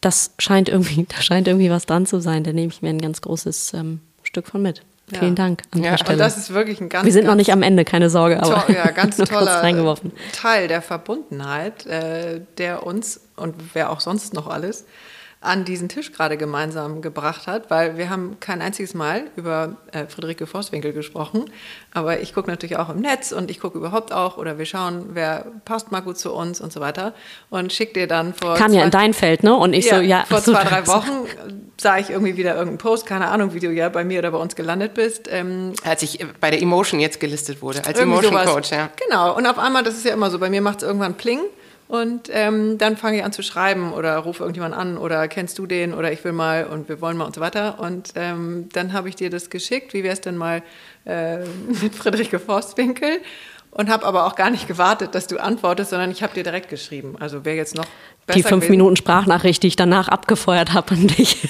das scheint irgendwie, da scheint irgendwie was dran zu sein. Da nehme ich mir ein ganz großes ähm, Stück von mit. Ja. Vielen Dank an ja, der Stelle. Und das ist wirklich ein ganz Wir sind noch nicht am Ende, keine Sorge, aber to ja, ganz toller Teil der Verbundenheit, äh, der uns und wer auch sonst noch alles an diesen Tisch gerade gemeinsam gebracht hat, weil wir haben kein einziges Mal über äh, Friederike Vosswinkel gesprochen, aber ich gucke natürlich auch im Netz und ich gucke überhaupt auch oder wir schauen, wer passt mal gut zu uns und so weiter und schick dir dann vor kam ja in dein Feld, ne? Und ich ja, so ja vor zwei drei Wochen sah ich irgendwie wieder irgendeinen Post, keine Ahnung, wie du ja bei mir oder bei uns gelandet bist, ähm, als ich bei der Emotion jetzt gelistet wurde als Emotion sowas. Coach, ja. Genau. Und auf einmal, das ist ja immer so, bei mir macht es irgendwann Pling und ähm, dann fange ich an zu schreiben oder rufe irgendjemand an oder kennst du den oder ich will mal und wir wollen mal und so weiter. Und ähm, dann habe ich dir das geschickt, wie wäre es denn mal äh, mit Friederike Forstwinkel und habe aber auch gar nicht gewartet, dass du antwortest, sondern ich habe dir direkt geschrieben. Also wer jetzt noch die fünf gewesen. Minuten Sprachnachricht, die ich danach abgefeuert habe an dich.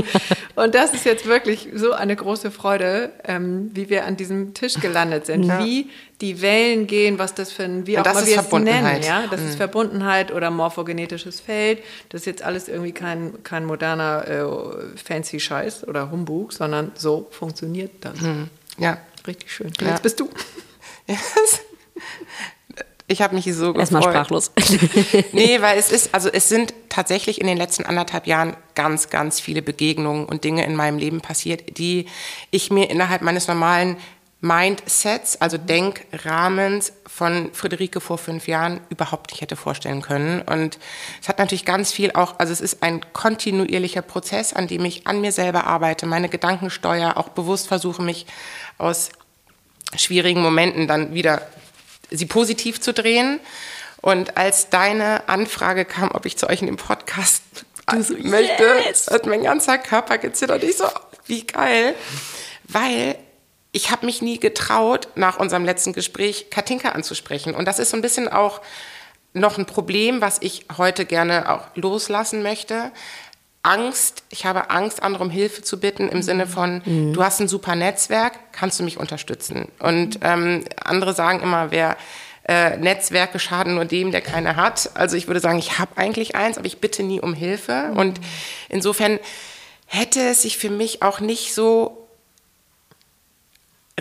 und das ist jetzt wirklich so eine große Freude, ähm, wie wir an diesem Tisch gelandet sind, ja. wie die Wellen gehen, was das für ein, wie auch immer wir es nennen, ja, das mhm. ist Verbundenheit oder morphogenetisches Feld. Das ist jetzt alles irgendwie kein kein moderner äh, fancy Scheiß oder Humbug, sondern so funktioniert das. Mhm. Ja, richtig schön. Ja. Jetzt bist du. Yes. Ich habe mich so gefreut. Erstmal sprachlos. nee, weil es ist, also es sind tatsächlich in den letzten anderthalb Jahren ganz, ganz viele Begegnungen und Dinge in meinem Leben passiert, die ich mir innerhalb meines normalen Mindsets, also Denkrahmens von Friederike vor fünf Jahren überhaupt nicht hätte vorstellen können. Und es hat natürlich ganz viel auch, also es ist ein kontinuierlicher Prozess, an dem ich an mir selber arbeite, meine Gedanken steuere, auch bewusst versuche, mich aus schwierigen Momenten dann wieder sie positiv zu drehen. Und als deine Anfrage kam, ob ich zu euch in dem Podcast so, möchte, yes. hat mein ganzer Körper gezittert. Ich so, wie geil. Weil ich habe mich nie getraut, nach unserem letzten Gespräch Katinka anzusprechen. Und das ist so ein bisschen auch noch ein Problem, was ich heute gerne auch loslassen möchte. Angst, ich habe Angst, andere um Hilfe zu bitten, im Sinne von, mhm. du hast ein super Netzwerk, kannst du mich unterstützen? Und ähm, andere sagen immer, wer äh, Netzwerke schaden nur dem, der keine hat. Also ich würde sagen, ich habe eigentlich eins, aber ich bitte nie um Hilfe. Mhm. Und insofern hätte es sich für mich auch nicht so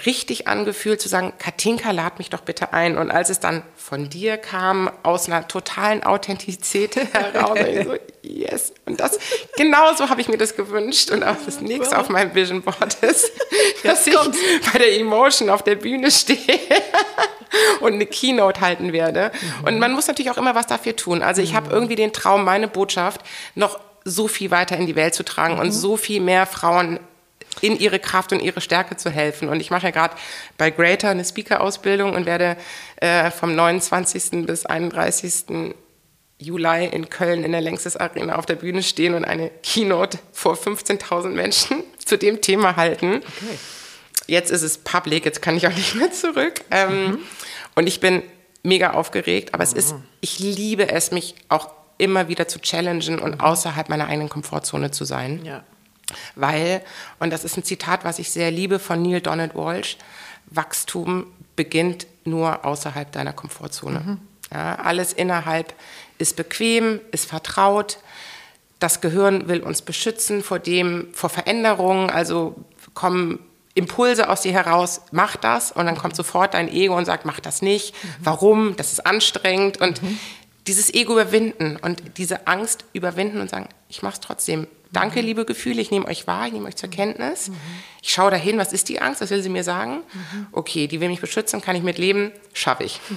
richtig angefühlt zu sagen, Katinka, lad mich doch bitte ein. Und als es dann von dir kam, aus einer totalen Authentizität heraus, ich so, yes. Und das, genau so habe ich mir das gewünscht. Und auch das nächste auf meinem Vision Board ist, dass ich bei der Emotion auf der Bühne stehe und eine Keynote halten werde. Und man muss natürlich auch immer was dafür tun. Also ich habe irgendwie den Traum, meine Botschaft noch so viel weiter in die Welt zu tragen mhm. und so viel mehr Frauen in ihre Kraft und ihre Stärke zu helfen. Und ich mache ja gerade bei Greater eine Speaker-Ausbildung und werde äh, vom 29. bis 31. Juli in Köln in der Längstes Arena auf der Bühne stehen und eine Keynote vor 15.000 Menschen zu dem Thema halten. Okay. Jetzt ist es public, jetzt kann ich auch nicht mehr zurück. Ähm, mhm. Und ich bin mega aufgeregt, aber es ist, mhm. ich liebe es, mich auch immer wieder zu challengen und mhm. außerhalb meiner eigenen Komfortzone zu sein. Ja. Weil, und das ist ein Zitat, was ich sehr liebe von Neil Donald Walsh, Wachstum beginnt nur außerhalb deiner Komfortzone. Mhm. Ja, alles innerhalb ist bequem, ist vertraut. Das Gehirn will uns beschützen vor dem, vor Veränderungen. Also kommen Impulse aus dir heraus, mach das. Und dann kommt sofort dein Ego und sagt, mach das nicht. Mhm. Warum? Das ist anstrengend. Und mhm. dieses Ego überwinden und diese Angst überwinden und sagen, ich mach's trotzdem. Danke, liebe Gefühle, ich nehme euch wahr, ich nehme euch zur Kenntnis. Ich schaue dahin, was ist die Angst, was will sie mir sagen? Okay, die will mich beschützen, kann ich mit leben, schaffe ich.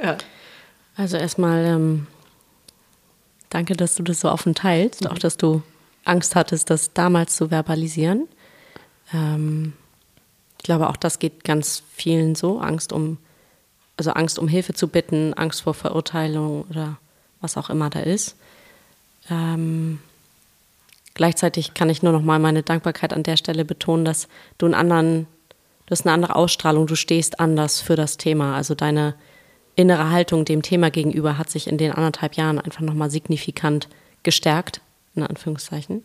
Ja. Also erstmal ähm, danke, dass du das so offen teilst, mhm. auch dass du Angst hattest, das damals zu verbalisieren. Ähm, ich glaube, auch das geht ganz vielen so, Angst um also Angst um Hilfe zu bitten, Angst vor Verurteilung oder was auch immer da ist. Ähm, gleichzeitig kann ich nur noch mal meine Dankbarkeit an der Stelle betonen, dass du einen anderen, du hast eine andere Ausstrahlung, du stehst anders für das Thema. Also deine innere Haltung dem Thema gegenüber hat sich in den anderthalb Jahren einfach noch mal signifikant gestärkt, in Anführungszeichen.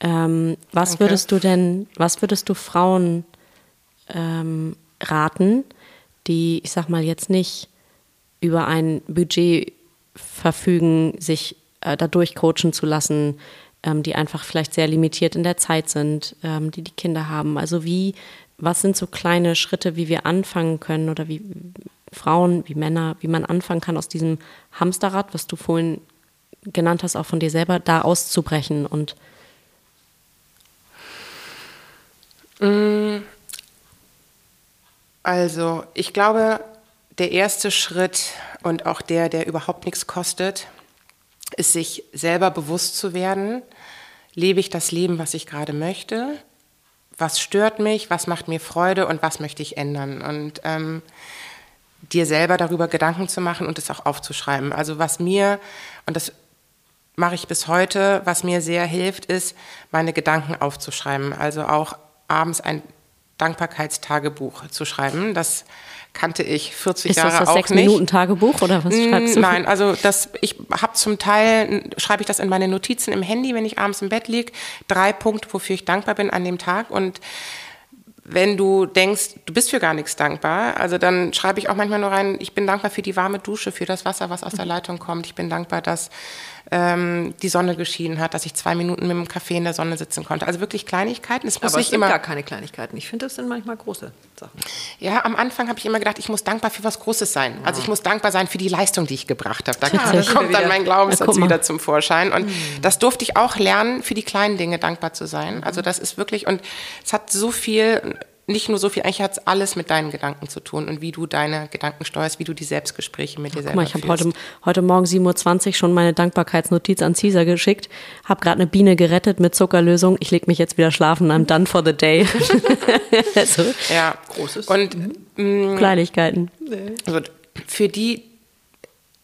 Ähm, was Danke. würdest du denn, was würdest du Frauen ähm, raten, die, ich sag mal, jetzt nicht über ein Budget verfügen, sich äh, dadurch coachen zu lassen, ähm, die einfach vielleicht sehr limitiert in der Zeit sind, ähm, die die Kinder haben. Also wie, was sind so kleine Schritte, wie wir anfangen können oder wie Frauen, wie Männer, wie man anfangen kann aus diesem Hamsterrad, was du vorhin genannt hast, auch von dir selber, da auszubrechen und mm. also, ich glaube, der erste Schritt und auch der, der überhaupt nichts kostet, ist sich selber bewusst zu werden, lebe ich das Leben, was ich gerade möchte? Was stört mich? Was macht mir Freude? Und was möchte ich ändern? Und ähm, dir selber darüber Gedanken zu machen und es auch aufzuschreiben. Also was mir, und das mache ich bis heute, was mir sehr hilft, ist, meine Gedanken aufzuschreiben. Also auch abends ein Dankbarkeitstagebuch zu schreiben. Das kannte ich 40 ist Jahre das das auch nicht. Minuten Tagebuch oder was schreibst du? Nein, also das, ich habe zum Teil, schreibe ich das in meine Notizen im Handy, wenn ich abends im Bett liege, drei Punkte, wofür ich dankbar bin an dem Tag und wenn du denkst, du bist für gar nichts dankbar, also dann schreibe ich auch manchmal nur rein, ich bin dankbar für die warme Dusche, für das Wasser, was aus der Leitung kommt. Ich bin dankbar, dass ähm, die Sonne geschienen hat, dass ich zwei Minuten mit dem Kaffee in der Sonne sitzen konnte. Also wirklich Kleinigkeiten. Es muss Aber es sind immer gar keine Kleinigkeiten. Ich finde, das sind manchmal große Sachen. Ja, am Anfang habe ich immer gedacht, ich muss dankbar für was Großes sein. Also ich muss dankbar sein für die Leistung, die ich gebracht habe. Da ja, kommt dann mein Glaubenssatz ja, wieder zum Vorschein. Und hm. das durfte ich auch lernen, für die kleinen Dinge dankbar zu sein. Also das ist wirklich, und es hat so viel nicht nur so viel, eigentlich hat es alles mit deinen Gedanken zu tun und wie du deine Gedanken steuerst, wie du die Selbstgespräche mit dir Ach, selber mal, ich habe heute, heute Morgen 7.20 Uhr schon meine Dankbarkeitsnotiz an Caesar geschickt, habe gerade eine Biene gerettet mit Zuckerlösung, ich lege mich jetzt wieder schlafen, I'm done for the day. so. Ja, großes. Und mh, mm, Kleinigkeiten. Also für die,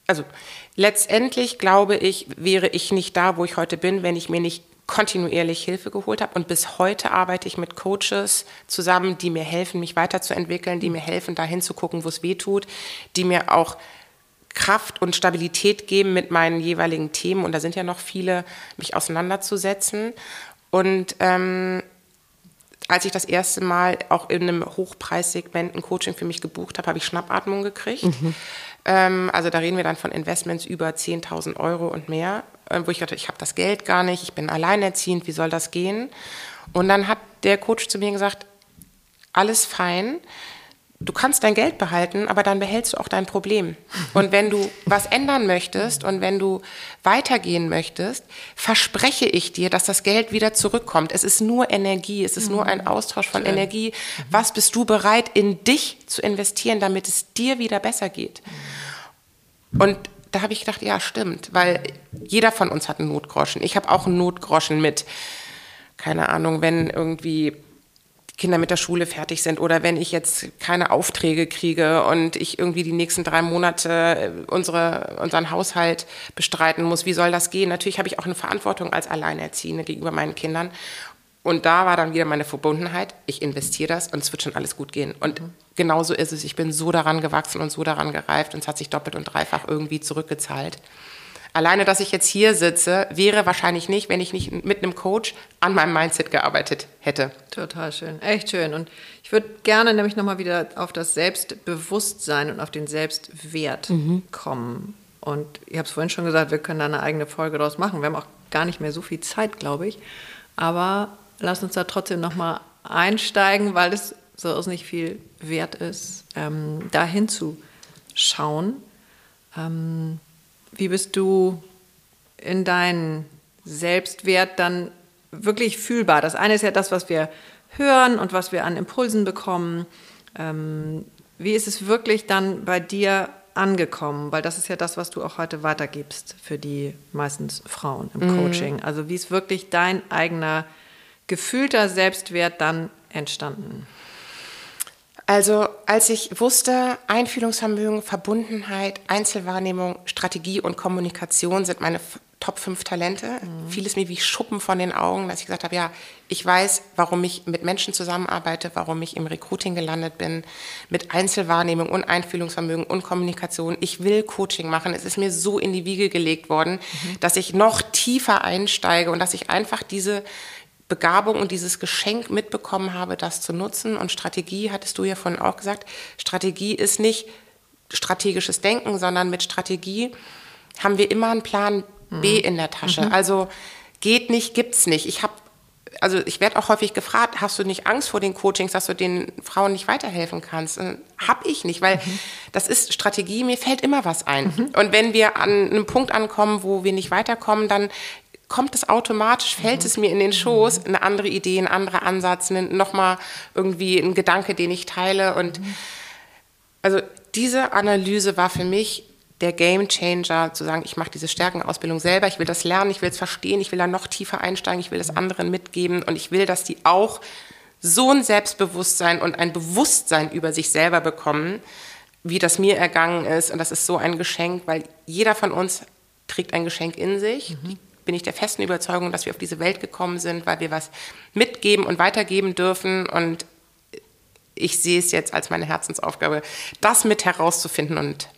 also letztendlich glaube ich, wäre ich nicht da, wo ich heute bin, wenn ich mir nicht kontinuierlich Hilfe geholt habe. Und bis heute arbeite ich mit Coaches zusammen, die mir helfen, mich weiterzuentwickeln, die mir helfen, dahin zu gucken, wo es weh tut, die mir auch Kraft und Stabilität geben mit meinen jeweiligen Themen. Und da sind ja noch viele, mich auseinanderzusetzen. Und ähm, als ich das erste Mal auch in einem Hochpreissegment ein Coaching für mich gebucht habe, habe ich Schnappatmung gekriegt. Mhm. Ähm, also da reden wir dann von Investments über 10.000 Euro und mehr, wo ich dachte, ich habe das Geld gar nicht, ich bin alleinerziehend, wie soll das gehen? Und dann hat der Coach zu mir gesagt, alles fein, du kannst dein Geld behalten, aber dann behältst du auch dein Problem. Und wenn du was ändern möchtest und wenn du weitergehen möchtest, verspreche ich dir, dass das Geld wieder zurückkommt. Es ist nur Energie, es ist nur ein Austausch von Energie. Was bist du bereit, in dich zu investieren, damit es dir wieder besser geht? Und da habe ich gedacht, ja, stimmt, weil jeder von uns hat einen Notgroschen. Ich habe auch einen Notgroschen mit, keine Ahnung, wenn irgendwie Kinder mit der Schule fertig sind oder wenn ich jetzt keine Aufträge kriege und ich irgendwie die nächsten drei Monate äh, unsere, unseren Haushalt bestreiten muss, wie soll das gehen? Natürlich habe ich auch eine Verantwortung als Alleinerziehende gegenüber meinen Kindern. Und da war dann wieder meine Verbundenheit. Ich investiere das und es wird schon alles gut gehen. Und mhm. genauso ist es. Ich bin so daran gewachsen und so daran gereift und es hat sich doppelt und dreifach irgendwie zurückgezahlt. Alleine, dass ich jetzt hier sitze, wäre wahrscheinlich nicht, wenn ich nicht mit einem Coach an meinem Mindset gearbeitet hätte. Total schön, echt schön. Und ich würde gerne nämlich nochmal wieder auf das Selbstbewusstsein und auf den Selbstwert mhm. kommen. Und ich habe es vorhin schon gesagt, wir können da eine eigene Folge draus machen. Wir haben auch gar nicht mehr so viel Zeit, glaube ich. Aber lass uns da trotzdem nochmal einsteigen, weil es so aus nicht viel wert ist, ähm, da hinzuschauen. Ähm, wie bist du in deinen Selbstwert dann wirklich fühlbar? Das eine ist ja das, was wir hören und was wir an Impulsen bekommen. Ähm, wie ist es wirklich dann bei dir angekommen? Weil das ist ja das, was du auch heute weitergibst für die meistens Frauen im mhm. Coaching. Also wie ist wirklich dein eigener gefühlter Selbstwert dann entstanden? Also als ich wusste, Einfühlungsvermögen, Verbundenheit, Einzelwahrnehmung, Strategie und Kommunikation sind meine Top 5 Talente, mhm. fiel es mir wie Schuppen von den Augen, dass ich gesagt habe, ja, ich weiß, warum ich mit Menschen zusammenarbeite, warum ich im Recruiting gelandet bin, mit Einzelwahrnehmung und Einfühlungsvermögen und Kommunikation. Ich will Coaching machen. Es ist mir so in die Wiege gelegt worden, mhm. dass ich noch tiefer einsteige und dass ich einfach diese Begabung und dieses Geschenk mitbekommen habe, das zu nutzen. Und Strategie, hattest du ja vorhin auch gesagt, Strategie ist nicht strategisches Denken, sondern mit Strategie haben wir immer einen Plan B mhm. in der Tasche. Mhm. Also geht nicht, gibt's nicht. Ich habe also ich werde auch häufig gefragt, hast du nicht Angst vor den Coachings, dass du den Frauen nicht weiterhelfen kannst? Habe ich nicht, weil mhm. das ist Strategie, mir fällt immer was ein. Mhm. Und wenn wir an einem Punkt ankommen, wo wir nicht weiterkommen, dann kommt es automatisch, fällt mhm. es mir in den Schoß, eine andere Idee, ein anderer Ansatz, nochmal irgendwie ein Gedanke, den ich teile. Und mhm. also diese Analyse war für mich der Game Changer, zu sagen, ich mache diese Stärkenausbildung selber, ich will das lernen, ich will es verstehen, ich will da noch tiefer einsteigen, ich will das anderen mitgeben und ich will, dass die auch so ein Selbstbewusstsein und ein Bewusstsein über sich selber bekommen, wie das mir ergangen ist. Und das ist so ein Geschenk, weil jeder von uns trägt ein Geschenk in sich. Mhm bin ich der festen Überzeugung, dass wir auf diese Welt gekommen sind, weil wir was mitgeben und weitergeben dürfen. Und ich sehe es jetzt als meine Herzensaufgabe, das mit herauszufinden und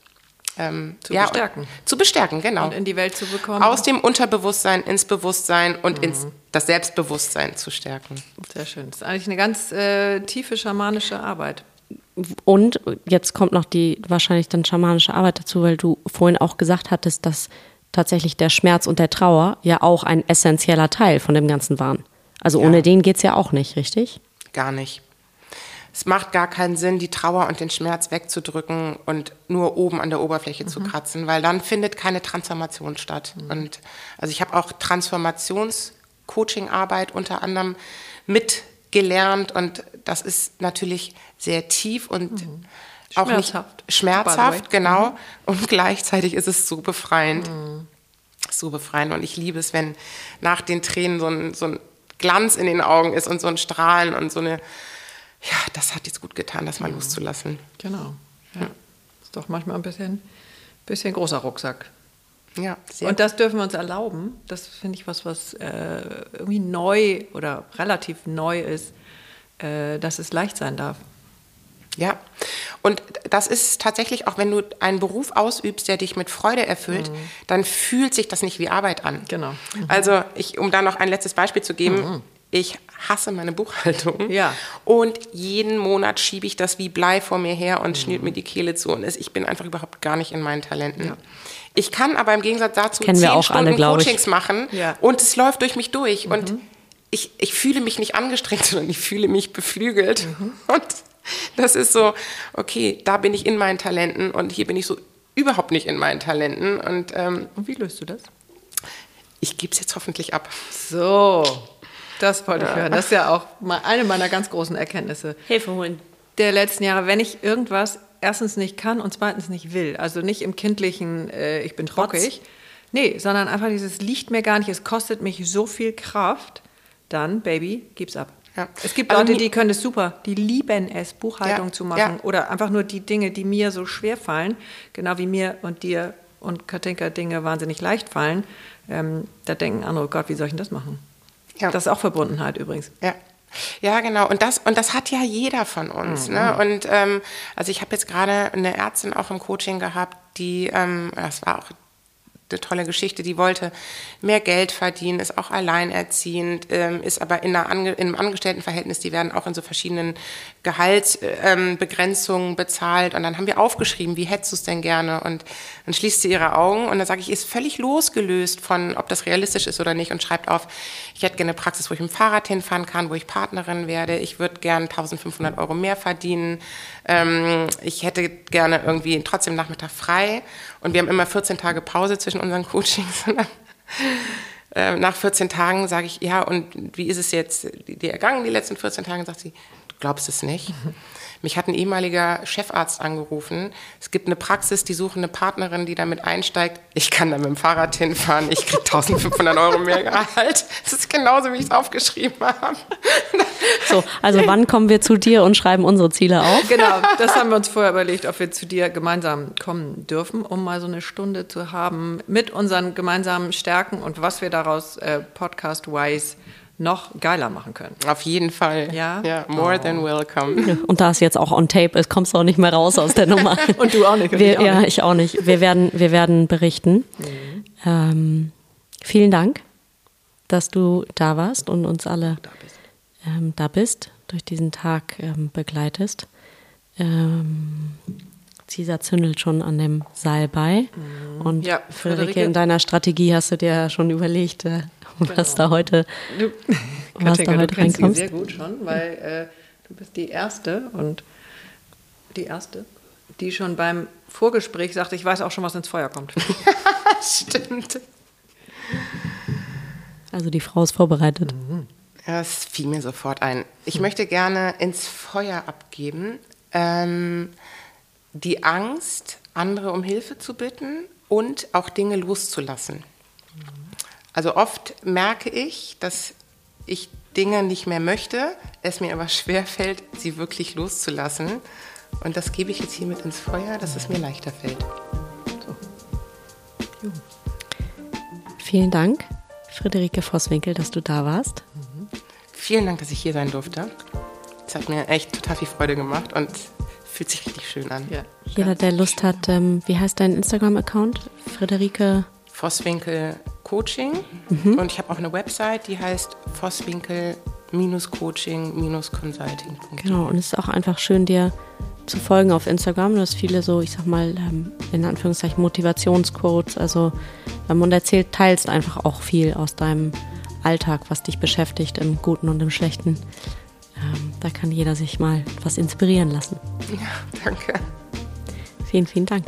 ähm, zu ja, bestärken. Zu bestärken, genau. Und in die Welt zu bekommen. Aus dem Unterbewusstsein ins Bewusstsein und mhm. ins das Selbstbewusstsein zu stärken. Sehr schön. Das ist eigentlich eine ganz äh, tiefe schamanische Arbeit. Und jetzt kommt noch die wahrscheinlich dann schamanische Arbeit dazu, weil du vorhin auch gesagt hattest, dass tatsächlich der Schmerz und der Trauer ja auch ein essentieller Teil von dem Ganzen waren. Also ja. ohne den geht es ja auch nicht, richtig? Gar nicht. Es macht gar keinen Sinn, die Trauer und den Schmerz wegzudrücken und nur oben an der Oberfläche mhm. zu kratzen, weil dann findet keine Transformation statt. Mhm. Und also ich habe auch Transformations-Coaching-Arbeit unter anderem mitgelernt und das ist natürlich sehr tief und mhm auch schmerzhaft. nicht schmerzhaft, genau. Mhm. Und gleichzeitig ist es so befreiend. Mhm. So befreiend. Und ich liebe es, wenn nach den Tränen so ein, so ein Glanz in den Augen ist und so ein Strahlen und so eine, ja, das hat jetzt gut getan, das mal mhm. loszulassen. Genau. Ja. Ist doch manchmal ein bisschen, bisschen großer Rucksack. Ja, und das dürfen wir uns erlauben. Das finde ich was, was äh, irgendwie neu oder relativ neu ist, äh, dass es leicht sein darf. Ja, und das ist tatsächlich auch, wenn du einen Beruf ausübst, der dich mit Freude erfüllt, mhm. dann fühlt sich das nicht wie Arbeit an. Genau. Mhm. Also, ich, um da noch ein letztes Beispiel zu geben, mhm. ich hasse meine Buchhaltung. Ja. Und jeden Monat schiebe ich das wie Blei vor mir her und mhm. schnürt mir die Kehle zu. Und ich bin einfach überhaupt gar nicht in meinen Talenten. Ja. Ich kann aber im Gegensatz dazu Kennen zehn Stunden alle, Coachings machen ja. und es läuft durch mich durch. Und mhm. ich, ich fühle mich nicht angestrengt, sondern ich fühle mich beflügelt. Mhm. Und das ist so, okay, da bin ich in meinen Talenten und hier bin ich so überhaupt nicht in meinen Talenten. Und, ähm, und wie löst du das? Ich gebe es jetzt hoffentlich ab. So, das wollte ich hören. Das ist ja auch mal eine meiner ganz großen Erkenntnisse. Hilfe holen. Der letzten Jahre, wenn ich irgendwas erstens nicht kann und zweitens nicht will, also nicht im kindlichen, äh, ich bin trockig, nee, sondern einfach dieses liegt mir gar nicht, es kostet mich so viel Kraft, dann, Baby, gib's ab. Ja. Es gibt also Leute, die können es super, die lieben es, Buchhaltung ja, zu machen ja. oder einfach nur die Dinge, die mir so schwer fallen, genau wie mir und dir und Katinka Dinge wahnsinnig leicht fallen. Ähm, da denken andere, oh Gott, wie soll ich denn das machen? Ja. Das ist auch Verbundenheit übrigens. Ja. Ja, genau. Und das, und das hat ja jeder von uns. Mhm. Ne? Und ähm, also ich habe jetzt gerade eine Ärztin auch im Coaching gehabt, die, ähm, das war auch eine tolle Geschichte. Die wollte mehr Geld verdienen, ist auch alleinerziehend, ähm, ist aber in, Ange in einem Angestelltenverhältnis. Die werden auch in so verschiedenen Gehaltsbegrenzungen ähm, bezahlt. Und dann haben wir aufgeschrieben, wie hättest du es denn gerne? Und dann schließt sie ihre Augen und dann sage ich, ist völlig losgelöst von, ob das realistisch ist oder nicht und schreibt auf, ich hätte gerne eine Praxis, wo ich mit dem Fahrrad hinfahren kann, wo ich Partnerin werde. Ich würde gern 1500 Euro mehr verdienen. Ähm, ich hätte gerne irgendwie trotzdem Nachmittag frei. Und wir haben immer 14 Tage Pause zwischen unseren Coachings. Äh, nach 14 Tagen sage ich, ja, und wie ist es jetzt dir ergangen, die letzten 14 Tage? Sagt sie, glaubst es nicht. Mich hat ein ehemaliger Chefarzt angerufen. Es gibt eine Praxis, die suchen eine Partnerin, die damit einsteigt. Ich kann da mit dem Fahrrad hinfahren. Ich kriege 1500 Euro mehr Gehalt. Das ist genauso, wie ich es aufgeschrieben habe. So, also wann kommen wir zu dir und schreiben unsere Ziele auf? Genau, das haben wir uns vorher überlegt, ob wir zu dir gemeinsam kommen dürfen, um mal so eine Stunde zu haben mit unseren gemeinsamen Stärken und was wir daraus äh, podcast-wise noch geiler machen können. Auf jeden Fall. Ja? ja more oh. than welcome. Und da es jetzt auch on tape ist, kommst du auch nicht mehr raus aus der Nummer. und du auch nicht. Wir, ich auch ja, nicht. ich auch nicht. Wir werden, wir werden berichten. Mhm. Ähm, vielen Dank, dass du da warst und uns alle da bist, ähm, da bist durch diesen Tag ähm, begleitest. Ähm, Caesar zündelt schon an dem Seil bei. Mhm. Und ja, Friederike, Friederike, in deiner Strategie hast du dir ja schon überlegt, äh, genau. was da heute, du, was Katinka, da heute du reinkommt. sehr gut schon, weil äh, du bist die Erste und die Erste, die schon beim Vorgespräch sagte, ich weiß auch schon, was ins Feuer kommt. Stimmt. Also die Frau ist vorbereitet. Mhm. Das fiel mir sofort ein. Ich mhm. möchte gerne ins Feuer abgeben. Ähm, die Angst, andere um Hilfe zu bitten und auch Dinge loszulassen. Also oft merke ich, dass ich Dinge nicht mehr möchte, es mir aber schwer fällt, sie wirklich loszulassen. Und das gebe ich jetzt hier mit ins Feuer, dass es mir leichter fällt. So. Vielen Dank, Friederike Vosswinkel, dass du da warst. Mhm. Vielen Dank, dass ich hier sein durfte. Es hat mir echt total viel Freude gemacht und fühlt sich richtig schön an. Ja, Jeder, der Lust hat, ähm, wie heißt dein Instagram-Account? Friederike Vosswinkel Coaching. Mhm. Und ich habe auch eine Website, die heißt Vosswinkel-Coaching-Consulting. Genau, und es ist auch einfach schön, dir zu folgen auf Instagram. Du hast viele so, ich sag mal, ähm, in Anführungszeichen Motivationscodes. Also, und erzählt, teilst einfach auch viel aus deinem Alltag, was dich beschäftigt, im Guten und im Schlechten. Ähm, da kann jeder sich mal was inspirieren lassen. Ja, danke. Vielen, vielen Dank.